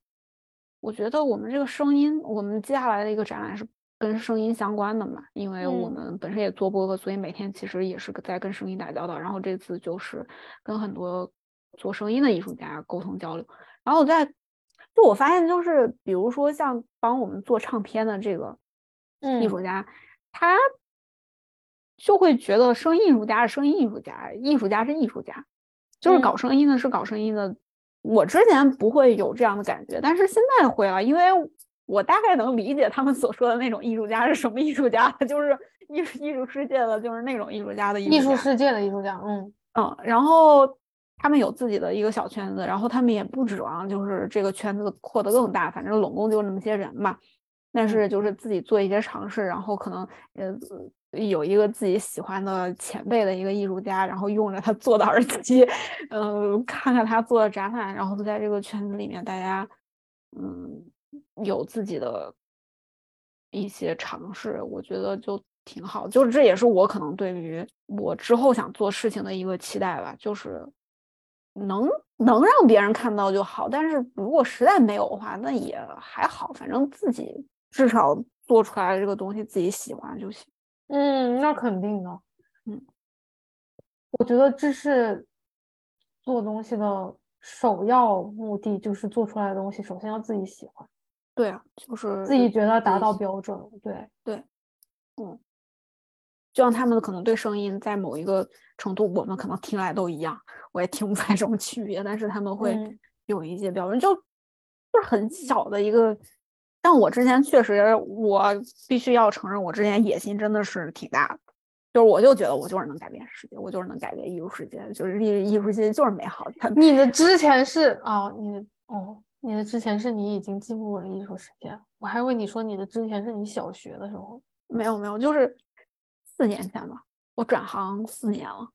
我觉得我们这个声音，我们接下来的一个展览是跟声音相关的嘛，因为我们本身也做播客，所以每天其实也是在跟声音打交道。然后这次就是跟很多做声音的艺术家沟通交流。然后我在就我发现，就是比如说像帮我们做唱片的这个艺术家，他就会觉得声音艺术家是声音艺术家，艺术家是艺术家，就是搞声音的是搞声音的。我之前不会有这样的感觉，但是现在会了，因为我大概能理解他们所说的那种艺术家是什么艺术家，*laughs* 就是艺术艺术世界的，就是那种艺术家的艺术世界的艺术家，嗯。嗯，然后他们有自己的一个小圈子，然后他们也不指望就是这个圈子扩得更大，反正拢共就那么些人嘛，但是就是自己做一些尝试，然后可能呃。有一个自己喜欢的前辈的一个艺术家，然后用着他做的耳机，嗯，看看他做的展览，然后在这个圈子里面，大家嗯有自己的一些尝试，我觉得就挺好。就是这也是我可能对于我之后想做事情的一个期待吧，就是能能让别人看到就好。但是如果实在没有的话，那也还好，反正自己至少做出来的这个东西自己喜欢就行。嗯，那肯定的。嗯，我觉得这是做东西的首要目的，就是做出来的东西首先要自己喜欢。对啊，就是自己觉得达到标准。对对，嗯，就像他们可能对声音在某一个程度，我们可能听来都一样，我也听不出来什么区别，但是他们会有一些标准，就就是很小的一个。但我之前确实，我必须要承认，我之前野心真的是挺大的，就是我就觉得我就是能改变世界，我就是能改变艺术世界，就是艺艺术世界就是美好的。你的之前是啊，你的哦，你的之前是你已经进入了艺术世界，我还以为你说你的之前是你小学的时候，没有没有，就是四年前吧，我转行四年了，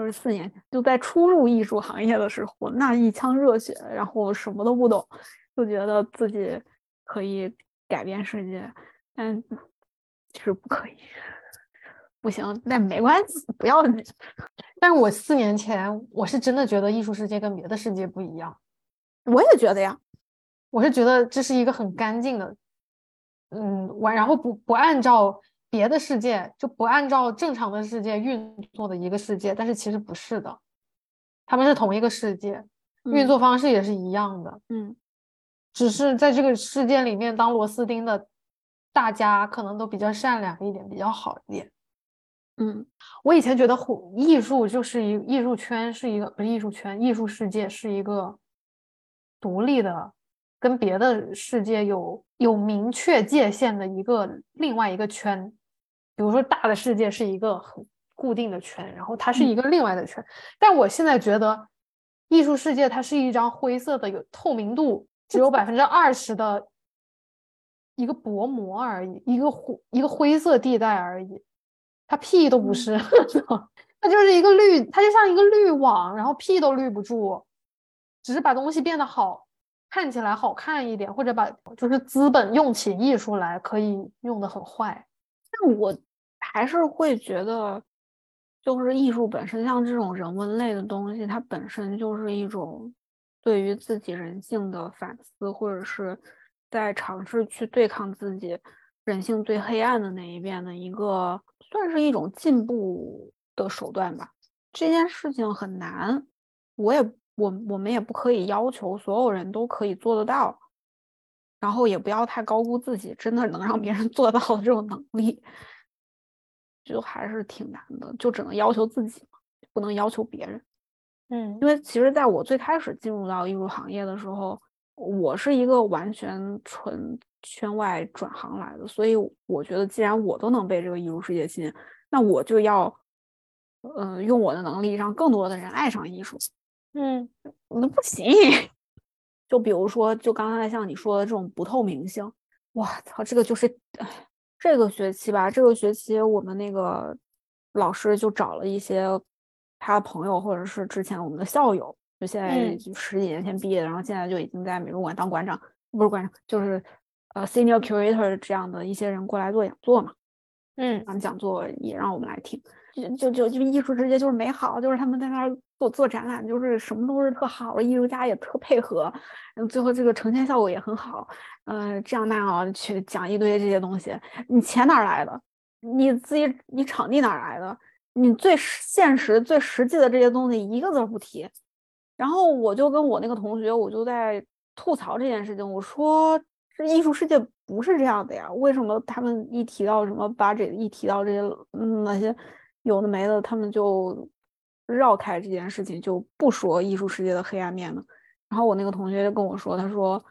就是四年前就在初入艺术行业的时候，那一腔热血，然后什么都不懂，就觉得自己。可以改变世界，但其实不可以，不行。但没关系，不要紧。*laughs* 但我四年前，我是真的觉得艺术世界跟别的世界不一样。我也觉得呀，我是觉得这是一个很干净的，嗯，完然后不不按照别的世界，就不按照正常的世界运作的一个世界。但是其实不是的，他们是同一个世界，运作方式也是一样的。嗯。只是在这个世界里面当螺丝钉的大家，可能都比较善良一点，比较好一点。嗯，我以前觉得艺术就是一艺术圈是一个不是艺术圈，艺术世界是一个独立的，跟别的世界有有明确界限的一个另外一个圈。比如说大的世界是一个很固定的圈，然后它是一个另外的圈。但我现在觉得，艺术世界它是一张灰色的、有透明度只有百分之二十的一个薄膜而已，一个灰一个灰色地带而已，它屁都不是，*laughs* 它就是一个滤，它就像一个滤网，然后屁都滤不住，只是把东西变得好。看起来好看一点，或者把就是资本用起艺术来，可以用的很坏。但我还是会觉得，就是艺术本身，像这种人文类的东西，它本身就是一种对于自己人性的反思，或者是在尝试去对抗自己人性最黑暗的那一面的一个，算是一种进步的手段吧。这件事情很难，我也。我我们也不可以要求所有人都可以做得到，然后也不要太高估自己真的能让别人做到的这种能力，就还是挺难的，就只能要求自己，不能要求别人。嗯，因为其实在我最开始进入到艺术行业的时候，我是一个完全纯圈外转行来的，所以我觉得既然我都能被这个艺术世界吸引，那我就要，嗯，用我的能力让更多的人爱上艺术。嗯，那不行。就比如说，就刚才像你说的这种不透明性，哇操，这个就是这个学期吧。这个学期我们那个老师就找了一些他的朋友，或者是之前我们的校友，就现在十几年前毕业的，然后现在就已经在美术馆当馆长，不是馆长，就是呃 senior curator 这样的一些人过来做讲座嘛。嗯，他们讲座也让我们来听。就就就就艺术世界就是美好，就是他们在那儿做做展览，就是什么都是特好，艺术家也特配合，然后最后这个呈现效果也很好，呃，这样那样去讲一堆这些东西，你钱哪来的？你自己你场地哪来的？你最现实最实际的这些东西一个字不提。然后我就跟我那个同学，我就在吐槽这件事情，我说这艺术世界不是这样的呀，为什么他们一提到什么 budget，一提到这些嗯那些。有的没的，他们就绕开这件事情，就不说艺术世界的黑暗面了。然后我那个同学就跟我说，他说，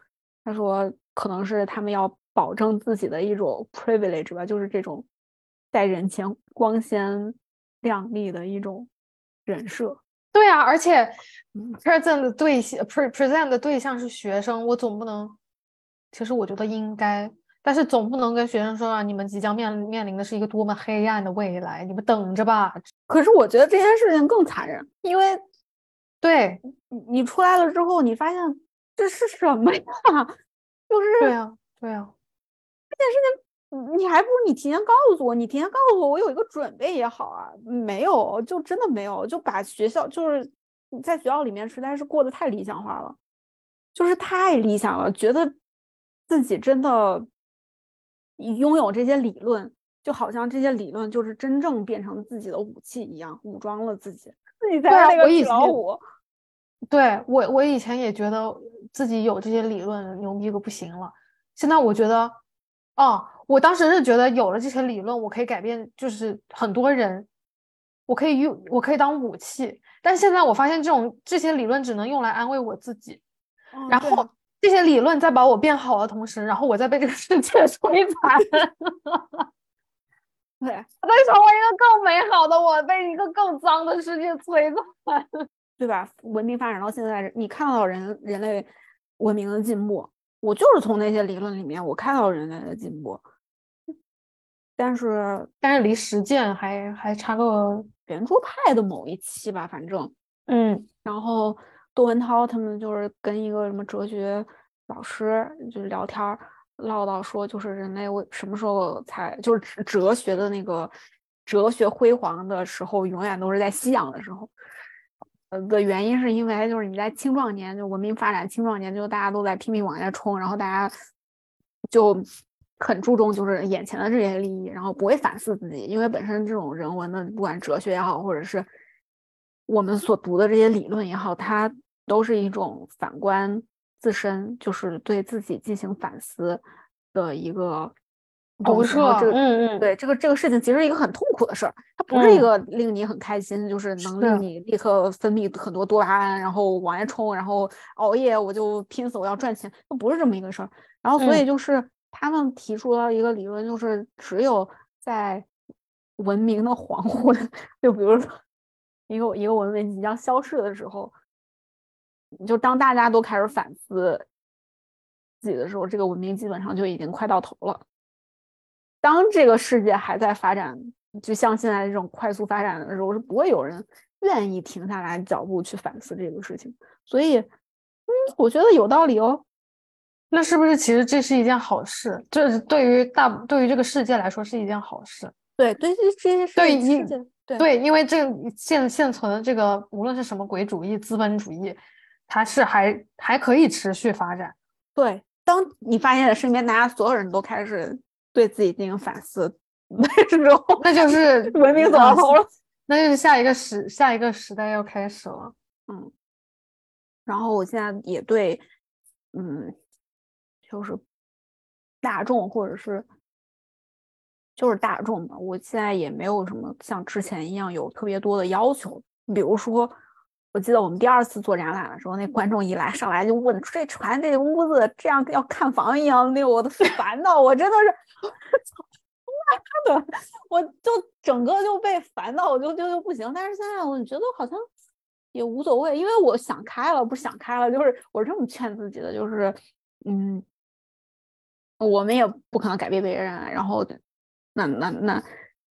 他说可能是他们要保证自己的一种 privilege 吧，就是这种在人前光鲜亮丽的一种人设。对啊，而且 *laughs* present 的对象 pre present 的对象是学生，我总不能，其实我觉得应该。但是总不能跟学生说啊，你们即将面面临的是一个多么黑暗的未来，你们等着吧。可是我觉得这件事情更残忍，因为，对你出来了之后，你发现这是什么呀？*laughs* 就是对呀，对呀。这件事情，你还不如你提前告诉我，你提前告诉我，我有一个准备也好啊。没有，就真的没有，就把学校就是在学校里面实在是过得太理想化了，就是太理想了，觉得自己真的。拥有这些理论，就好像这些理论就是真正变成自己的武器一样，武装了自己。自己在那个老虎。对我，我以前也觉得自己有这些理论牛逼个不行了。现在我觉得，哦，我当时是觉得有了这些理论，我可以改变，就是很多人，我可以用，我可以当武器。但现在我发现，这种这些理论只能用来安慰我自己，然后。这些理论在把我变好的同时，然后我在被这个世界 *laughs* 摧残。对，我在成为一个更美好的我，被一个更脏的世界摧残，*laughs* 对吧？文明发展到现在，你看到人人类文明的进步，我就是从那些理论里面我看到人类的进步。但是，但是离实践还还差个圆桌派的某一期吧，反正，嗯，然后。窦文涛他们就是跟一个什么哲学老师就是聊天唠叨说，就是人类为什么时候才就是哲学的那个哲学辉煌的时候，永远都是在夕阳的时候。呃的原因是因为就是你在青壮年就文明发展青壮年就大家都在拼命往下冲，然后大家就很注重就是眼前的这些利益，然后不会反思自己，因为本身这种人文的不管哲学也好，或者是。我们所读的这些理论也好，它都是一种反观自身，就是对自己进行反思的一个投射。嗯嗯，对这个这个事情其实是一个很痛苦的事儿，它不是一个令你很开心，就是能令你立刻分泌很多多巴胺，然后往外冲，然后熬夜我就拼死我要赚钱，它不是这么一个事儿。然后所以就是他们提出了一个理论，就是只有在文明的 *laughs* 黄昏，就比如说一个一个文明即将消逝的时候，就当大家都开始反思自己的时候，这个文明基本上就已经快到头了。当这个世界还在发展，就像现在这种快速发展的时候，是不会有人愿意停下来脚步去反思这个事情。所以，嗯，我觉得有道理哦。那是不是其实这是一件好事？这对于大对于这个世界来说是一件好事。对，对这这些对因对对，因为这现现存的这个无论是什么鬼主义、资本主义，它是还还可以持续发展。对，当你发现身边大家所有人都开始对自己进行反思那时候，那就 *laughs* 是文明走到头了，*laughs* 那就是下一个时下一个时代要开始了。嗯，然后我现在也对，嗯。就是大众，或者是就是大众吧。我现在也没有什么像之前一样有特别多的要求。比如说，我记得我们第二次做展览的时候，那观众一来上来就问：“这船这屋子这样要看房一样，那我都烦到我真的是，妈的！我就整个就被烦到，我就就就不行。但是现在我觉得好像也无所谓，因为我想开了，不想开了，就是我是这么劝自己的，就是嗯。我们也不可能改变别人，然后，那那那，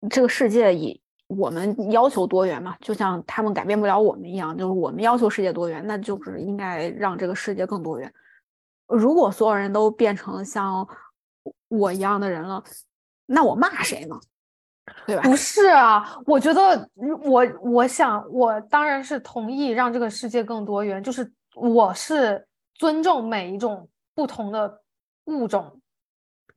这个世界以我们要求多元嘛，就像他们改变不了我们一样，就是我们要求世界多元，那就是应该让这个世界更多元。如果所有人都变成像我一样的人了，那我骂谁呢？对吧？不是啊，我觉得我我想我当然是同意让这个世界更多元，就是我是尊重每一种不同的物种。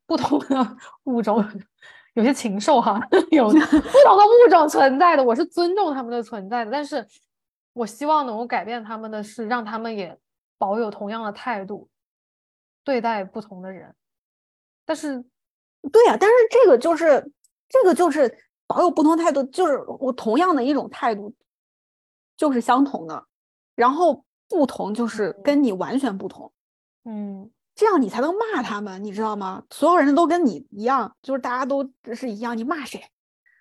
不同的物种，*laughs* 有些禽兽哈，*laughs* 有 *laughs* 不同的物种存在的，我是尊重他们的存在的。但是，我希望能够改变他们的是，让他们也保有同样的态度对待不同的人。但是，对呀，但是这个就是这个就是保有不同态度，就是我同样的一种态度，就是相同的，然后不同就是跟你完全不同。嗯。这样你才能骂他们，你知道吗？所有人都跟你一样，就是大家都是一样，你骂谁？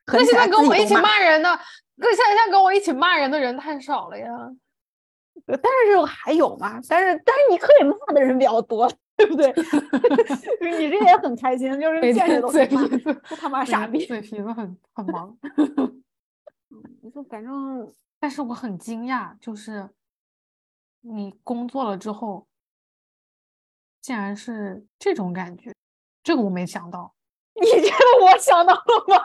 那现在跟我一起骂人的，那现在跟我一起骂人的人太少了呀。但是还有嘛？但是但是你可以骂的人比较多，对不对？*laughs* 你这也很开心，就是见谁都骂，都他妈傻逼，嘴皮子很很忙。*laughs* 嗯，就反正，但是我很惊讶，就是你工作了之后。竟然是这种感觉，这个我没想到。*laughs* 你觉得我想到了吗？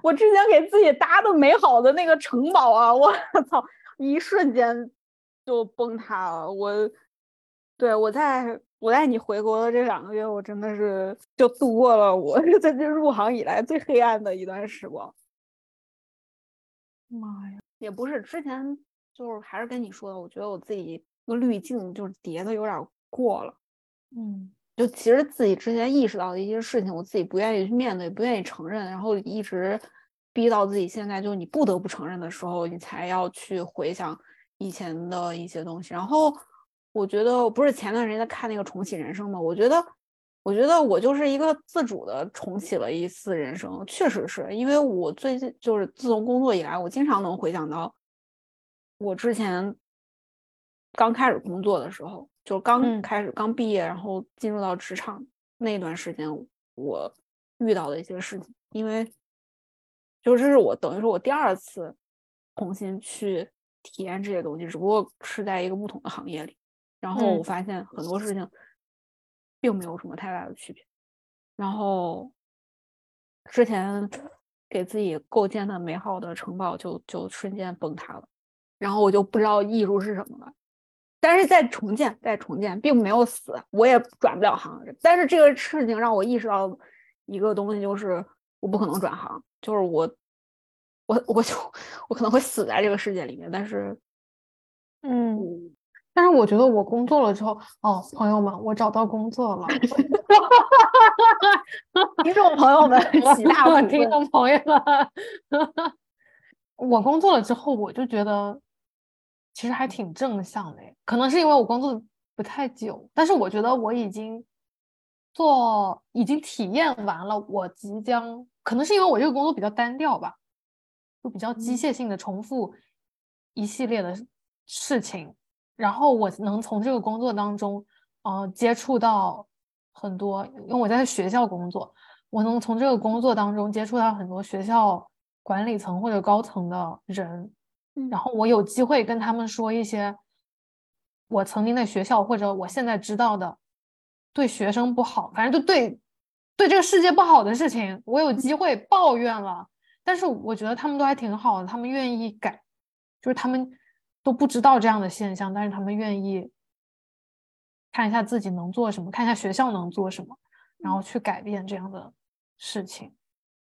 我我之前给自己搭的美好的那个城堡啊，我 *laughs* 操，一瞬间就崩塌了。我，对我在我在你回国的这两个月，我真的是就度过了我在这入行以来最黑暗的一段时光。妈呀，也不是之前就是还是跟你说的，我觉得我自己那个滤镜就是叠的有点过了。嗯，就其实自己之前意识到的一些事情，我自己不愿意去面对，不愿意承认，然后一直逼到自己现在，就是你不得不承认的时候，你才要去回想以前的一些东西。然后我觉得，不是前段时间在看那个重启人生吗？我觉得，我觉得我就是一个自主的重启了一次人生，确实是因为我最近就是自从工作以来，我经常能回想到我之前刚开始工作的时候。就刚开始刚毕业，然后进入到职场那段时间，我遇到的一些事情，因为就这是我等于说我第二次重新去体验这些东西，只不过是在一个不同的行业里，然后我发现很多事情并没有什么太大的区别，然后之前给自己构建的美好的城堡就就瞬间崩塌了，然后我就不知道艺术是什么了。但是在重建，在重建，并没有死，我也转不了行。但是这个事情让我意识到一个东西，就是我不可能转行，就是我，我，我就我可能会死在这个世界里面。但是，嗯，但是我觉得我工作了之后，哦，朋友们，我找到工作了，*laughs* 听众朋友们，*laughs* 喜大普听众朋友们，*laughs* 我工作了之后，我就觉得。其实还挺正向的，可能是因为我工作不太久，但是我觉得我已经做已经体验完了，我即将可能是因为我这个工作比较单调吧，就比较机械性的重复一系列的事情，然后我能从这个工作当中，呃，接触到很多，因为我在学校工作，我能从这个工作当中接触到很多学校管理层或者高层的人，然后我有机会跟他们说一些我曾经在学校或者我现在知道的。对学生不好，反正就对对这个世界不好的事情，我有机会抱怨了。但是我觉得他们都还挺好的，他们愿意改，就是他们都不知道这样的现象，但是他们愿意看一下自己能做什么，看一下学校能做什么，然后去改变这样的事情。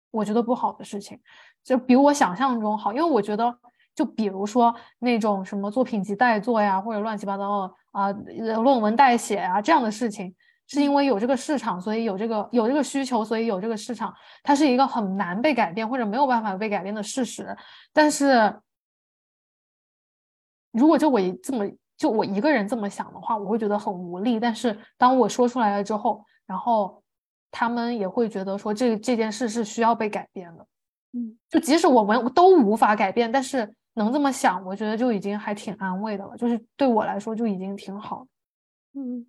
我觉得不好的事情，就比我想象中好，因为我觉得，就比如说那种什么作品集代做呀，或者乱七八糟的啊，论文代写啊这样的事情。是因为有这个市场，所以有这个有这个需求，所以有这个市场。它是一个很难被改变或者没有办法被改变的事实。但是，如果就我这么就我一个人这么想的话，我会觉得很无力。但是当我说出来了之后，然后他们也会觉得说这这件事是需要被改变的。嗯，就即使我们都无法改变，但是能这么想，我觉得就已经还挺安慰的了。就是对我来说就已经挺好。嗯。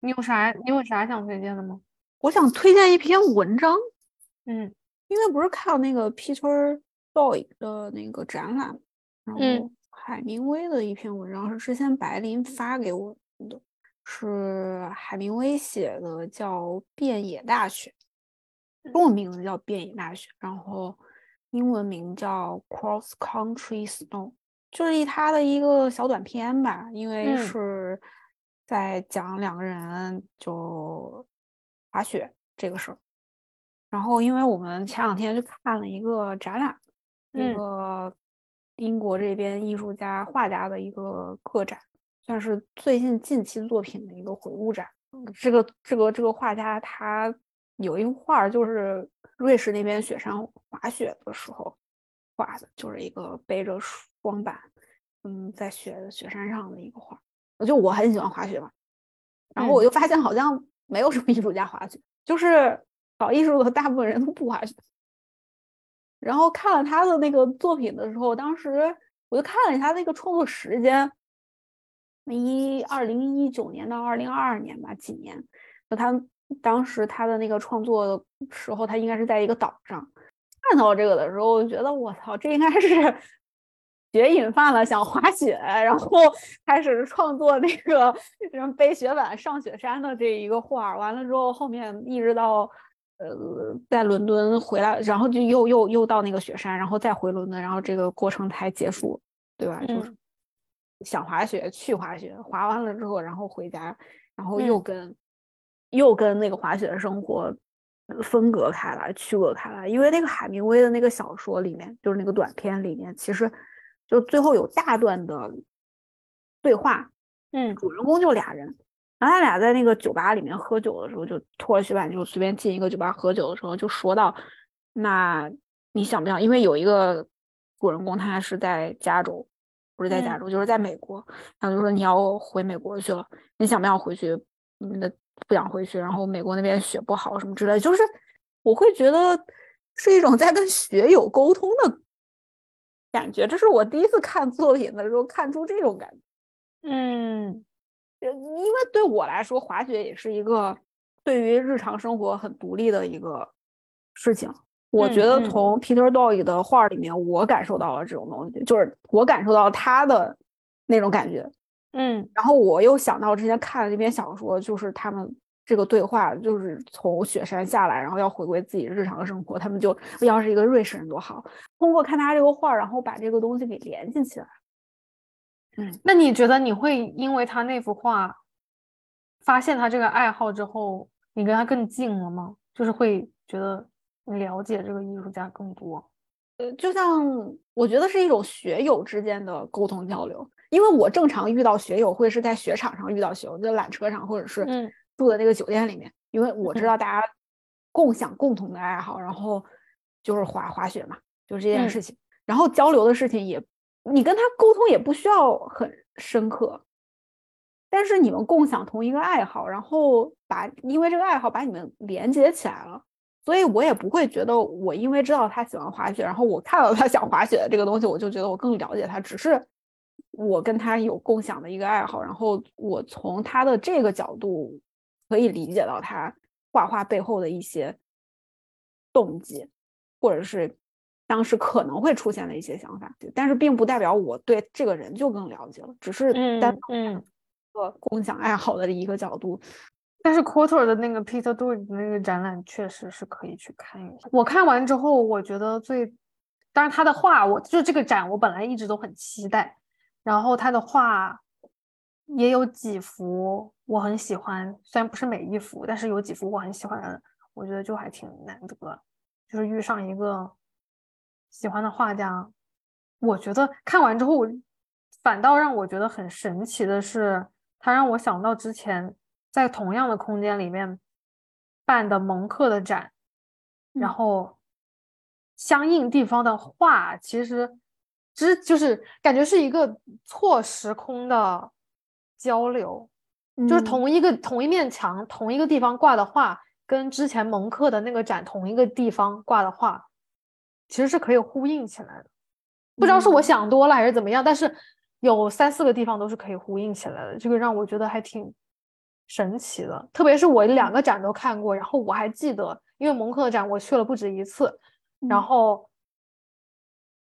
你有啥？你有啥想推荐的吗？我想推荐一篇文章。嗯，因为不是看了那个 Peter Doig 的那个展览，然后海明威的一篇文章是之前白琳发给我的，是海明威写的，叫《遍野大学》，中文名字叫《遍野大学》，然后英文名叫《Cross Country Snow》，就是他的一个小短片吧，因为是。在讲两个人就滑雪这个事儿，然后因为我们前两天去看了一个展览，一个英国这边艺术家画家的一个个展，算是最近近期作品的一个回顾展。这个这个这个画家他有一幅画，就是瑞士那边雪山滑雪的时候画的，就是一个背着双板，嗯，在雪雪山上的一个画。我就我很喜欢滑雪嘛，然后我就发现好像没有什么艺术家滑雪，就是搞艺术的大部分人都不滑雪。然后看了他的那个作品的时候，当时我就看了一下那个创作时间，一二零一九年到二零二二年吧，几年。那他当时他的那个创作的时候，他应该是在一个岛上。看到这个的时候，我觉得我操，这应该是。*laughs* 雪瘾犯了，想滑雪，然后 *laughs* 开始创作那个什么背雪板上雪山的这一个画。完了之后，后面一直到呃在伦敦回来，然后就又又又到那个雪山，然后再回伦敦，然后这个过程才结束，对吧？就是想滑雪去滑雪，滑完了之后，然后回家，然后又跟又跟那个滑雪的生活分隔开来，区隔开来。因为那个海明威的那个小说里面，就是那个短片里面，其实。就最后有大段的对话，嗯，主人公就俩人，然后他俩在那个酒吧里面喝酒的时候，就拖着雪板就随便进一个酒吧喝酒的时候，就说到，那你想不想？因为有一个主人公他是在加州，不是在加州，就是在美国，然后就说你要回美国去了，你想不想回去？那不想回去，然后美国那边雪不好什么之类，就是我会觉得是一种在跟雪友沟通的。感觉这是我第一次看作品的时候看出这种感觉，嗯，因为对我来说，滑雪也是一个对于日常生活很独立的一个事情。我觉得从 Peter Doig 的画里面，我感受到了这种东西，就是我感受到他的那种感觉，嗯，然后我又想到之前看的那篇小说，就是他们。这个对话就是从雪山下来，然后要回归自己日常生活。他们就要是一个瑞士人多好。通过看他这个画，然后把这个东西给联系起来。嗯，那你觉得你会因为他那幅画发现他这个爱好之后，你跟他更近了吗？就是会觉得了解这个艺术家更多？呃，就像我觉得是一种学友之间的沟通交流。因为我正常遇到学友会是在雪场上遇到学友，在缆车上或者是嗯。住的那个酒店里面，因为我知道大家共享共同的爱好，然后就是滑滑雪嘛，就是这件事情。然后交流的事情也，你跟他沟通也不需要很深刻，但是你们共享同一个爱好，然后把因为这个爱好把你们连接起来了，所以我也不会觉得我因为知道他喜欢滑雪，然后我看到他想滑雪的这个东西，我就觉得我更了解他，只是我跟他有共享的一个爱好，然后我从他的这个角度可以理解到他画画背后的一些动机，或者是。当时可能会出现的一些想法，但是并不代表我对这个人就更了解了，只是单嗯个共享爱好的一个角度。但是 Quarter 的那个 Peter d o 的那个展览确实是可以去看一下。我看完之后，我觉得最，当然他的画，我就这个展我本来一直都很期待，然后他的画也有几幅我很喜欢，虽然不是每一幅，但是有几幅我很喜欢，我觉得就还挺难得，就是遇上一个。喜欢的画家，我觉得看完之后，反倒让我觉得很神奇的是，他让我想到之前在同样的空间里面办的蒙克的展，然后相应地方的画，其实之就是感觉是一个错时空的交流，就是同一个同一面墙、同一个地方挂的画，跟之前蒙克的那个展同一个地方挂的画。其实是可以呼应起来的，不知道是我想多了还是怎么样，但是有三四个地方都是可以呼应起来的，这个让我觉得还挺神奇的。特别是我两个展都看过，然后我还记得，因为蒙克的展我去了不止一次，然后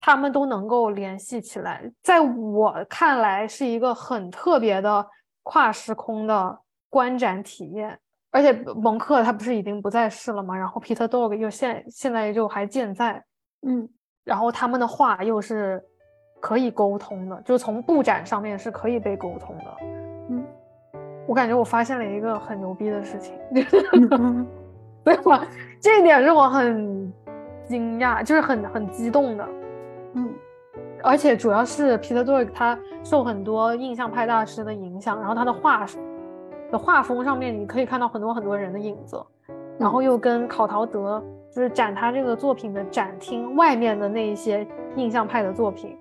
他们都能够联系起来，在我看来是一个很特别的跨时空的观展体验。而且蒙克他不是已经不在世了吗？然后 Peter Dog 又现现在就还健在。嗯，然后他们的话又是可以沟通的，就是从布展上面是可以被沟通的。嗯，我感觉我发现了一个很牛逼的事情，*laughs* 对吧？这一点是我很惊讶，就是很很激动的。嗯，而且主要是 d o r k 他受很多印象派大师的影响，然后他的画的画风上面你可以看到很多很多人的影子，然后又跟考陶德。就是展他这个作品的展厅外面的那一些印象派的作品，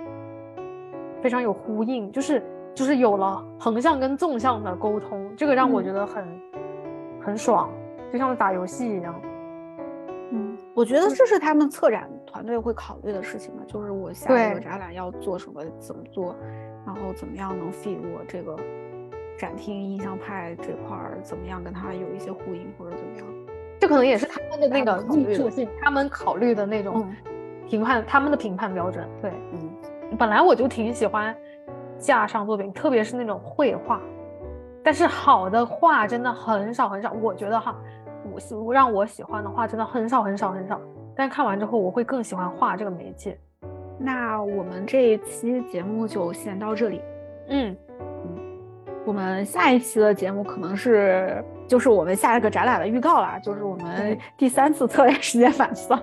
非常有呼应，就是就是有了横向跟纵向的沟通，这个让我觉得很很爽，就像打游戏一样。嗯，我觉得这是他们策展团队会考虑的事情嘛，就是我下一个展览要做什么，怎么做，然后怎么样能 fit 我这个展厅印象派这块儿，怎么样跟他有一些呼应或者怎么样。这可能也是他们的那个艺术性，他们考虑的那种评判，他们的评判标准。对，嗯，本来我就挺喜欢架上作品，特别是那种绘画，但是好的画真的很少很少。我觉得哈，我让我喜欢的画真的很少很少很少。但看完之后，我会更喜欢画这个媒介。那我们这一期节目就先到这里。嗯嗯，我们下一期的节目可能是。就是我们下一个展览的预告啦，就是我们第三次测验时间反思，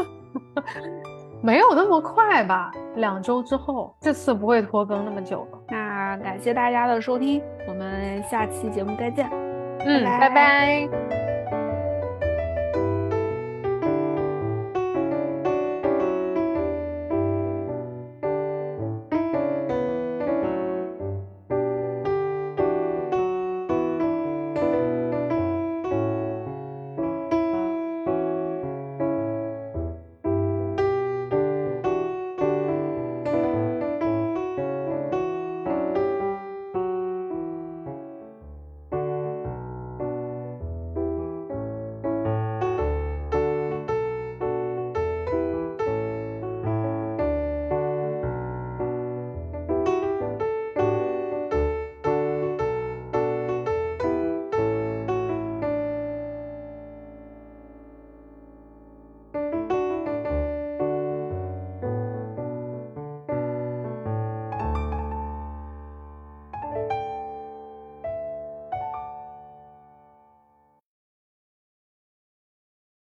*laughs* 没有那么快吧？两周之后，这次不会拖更那么久了。那感谢大家的收听，我们下期节目再见。嗯，拜拜。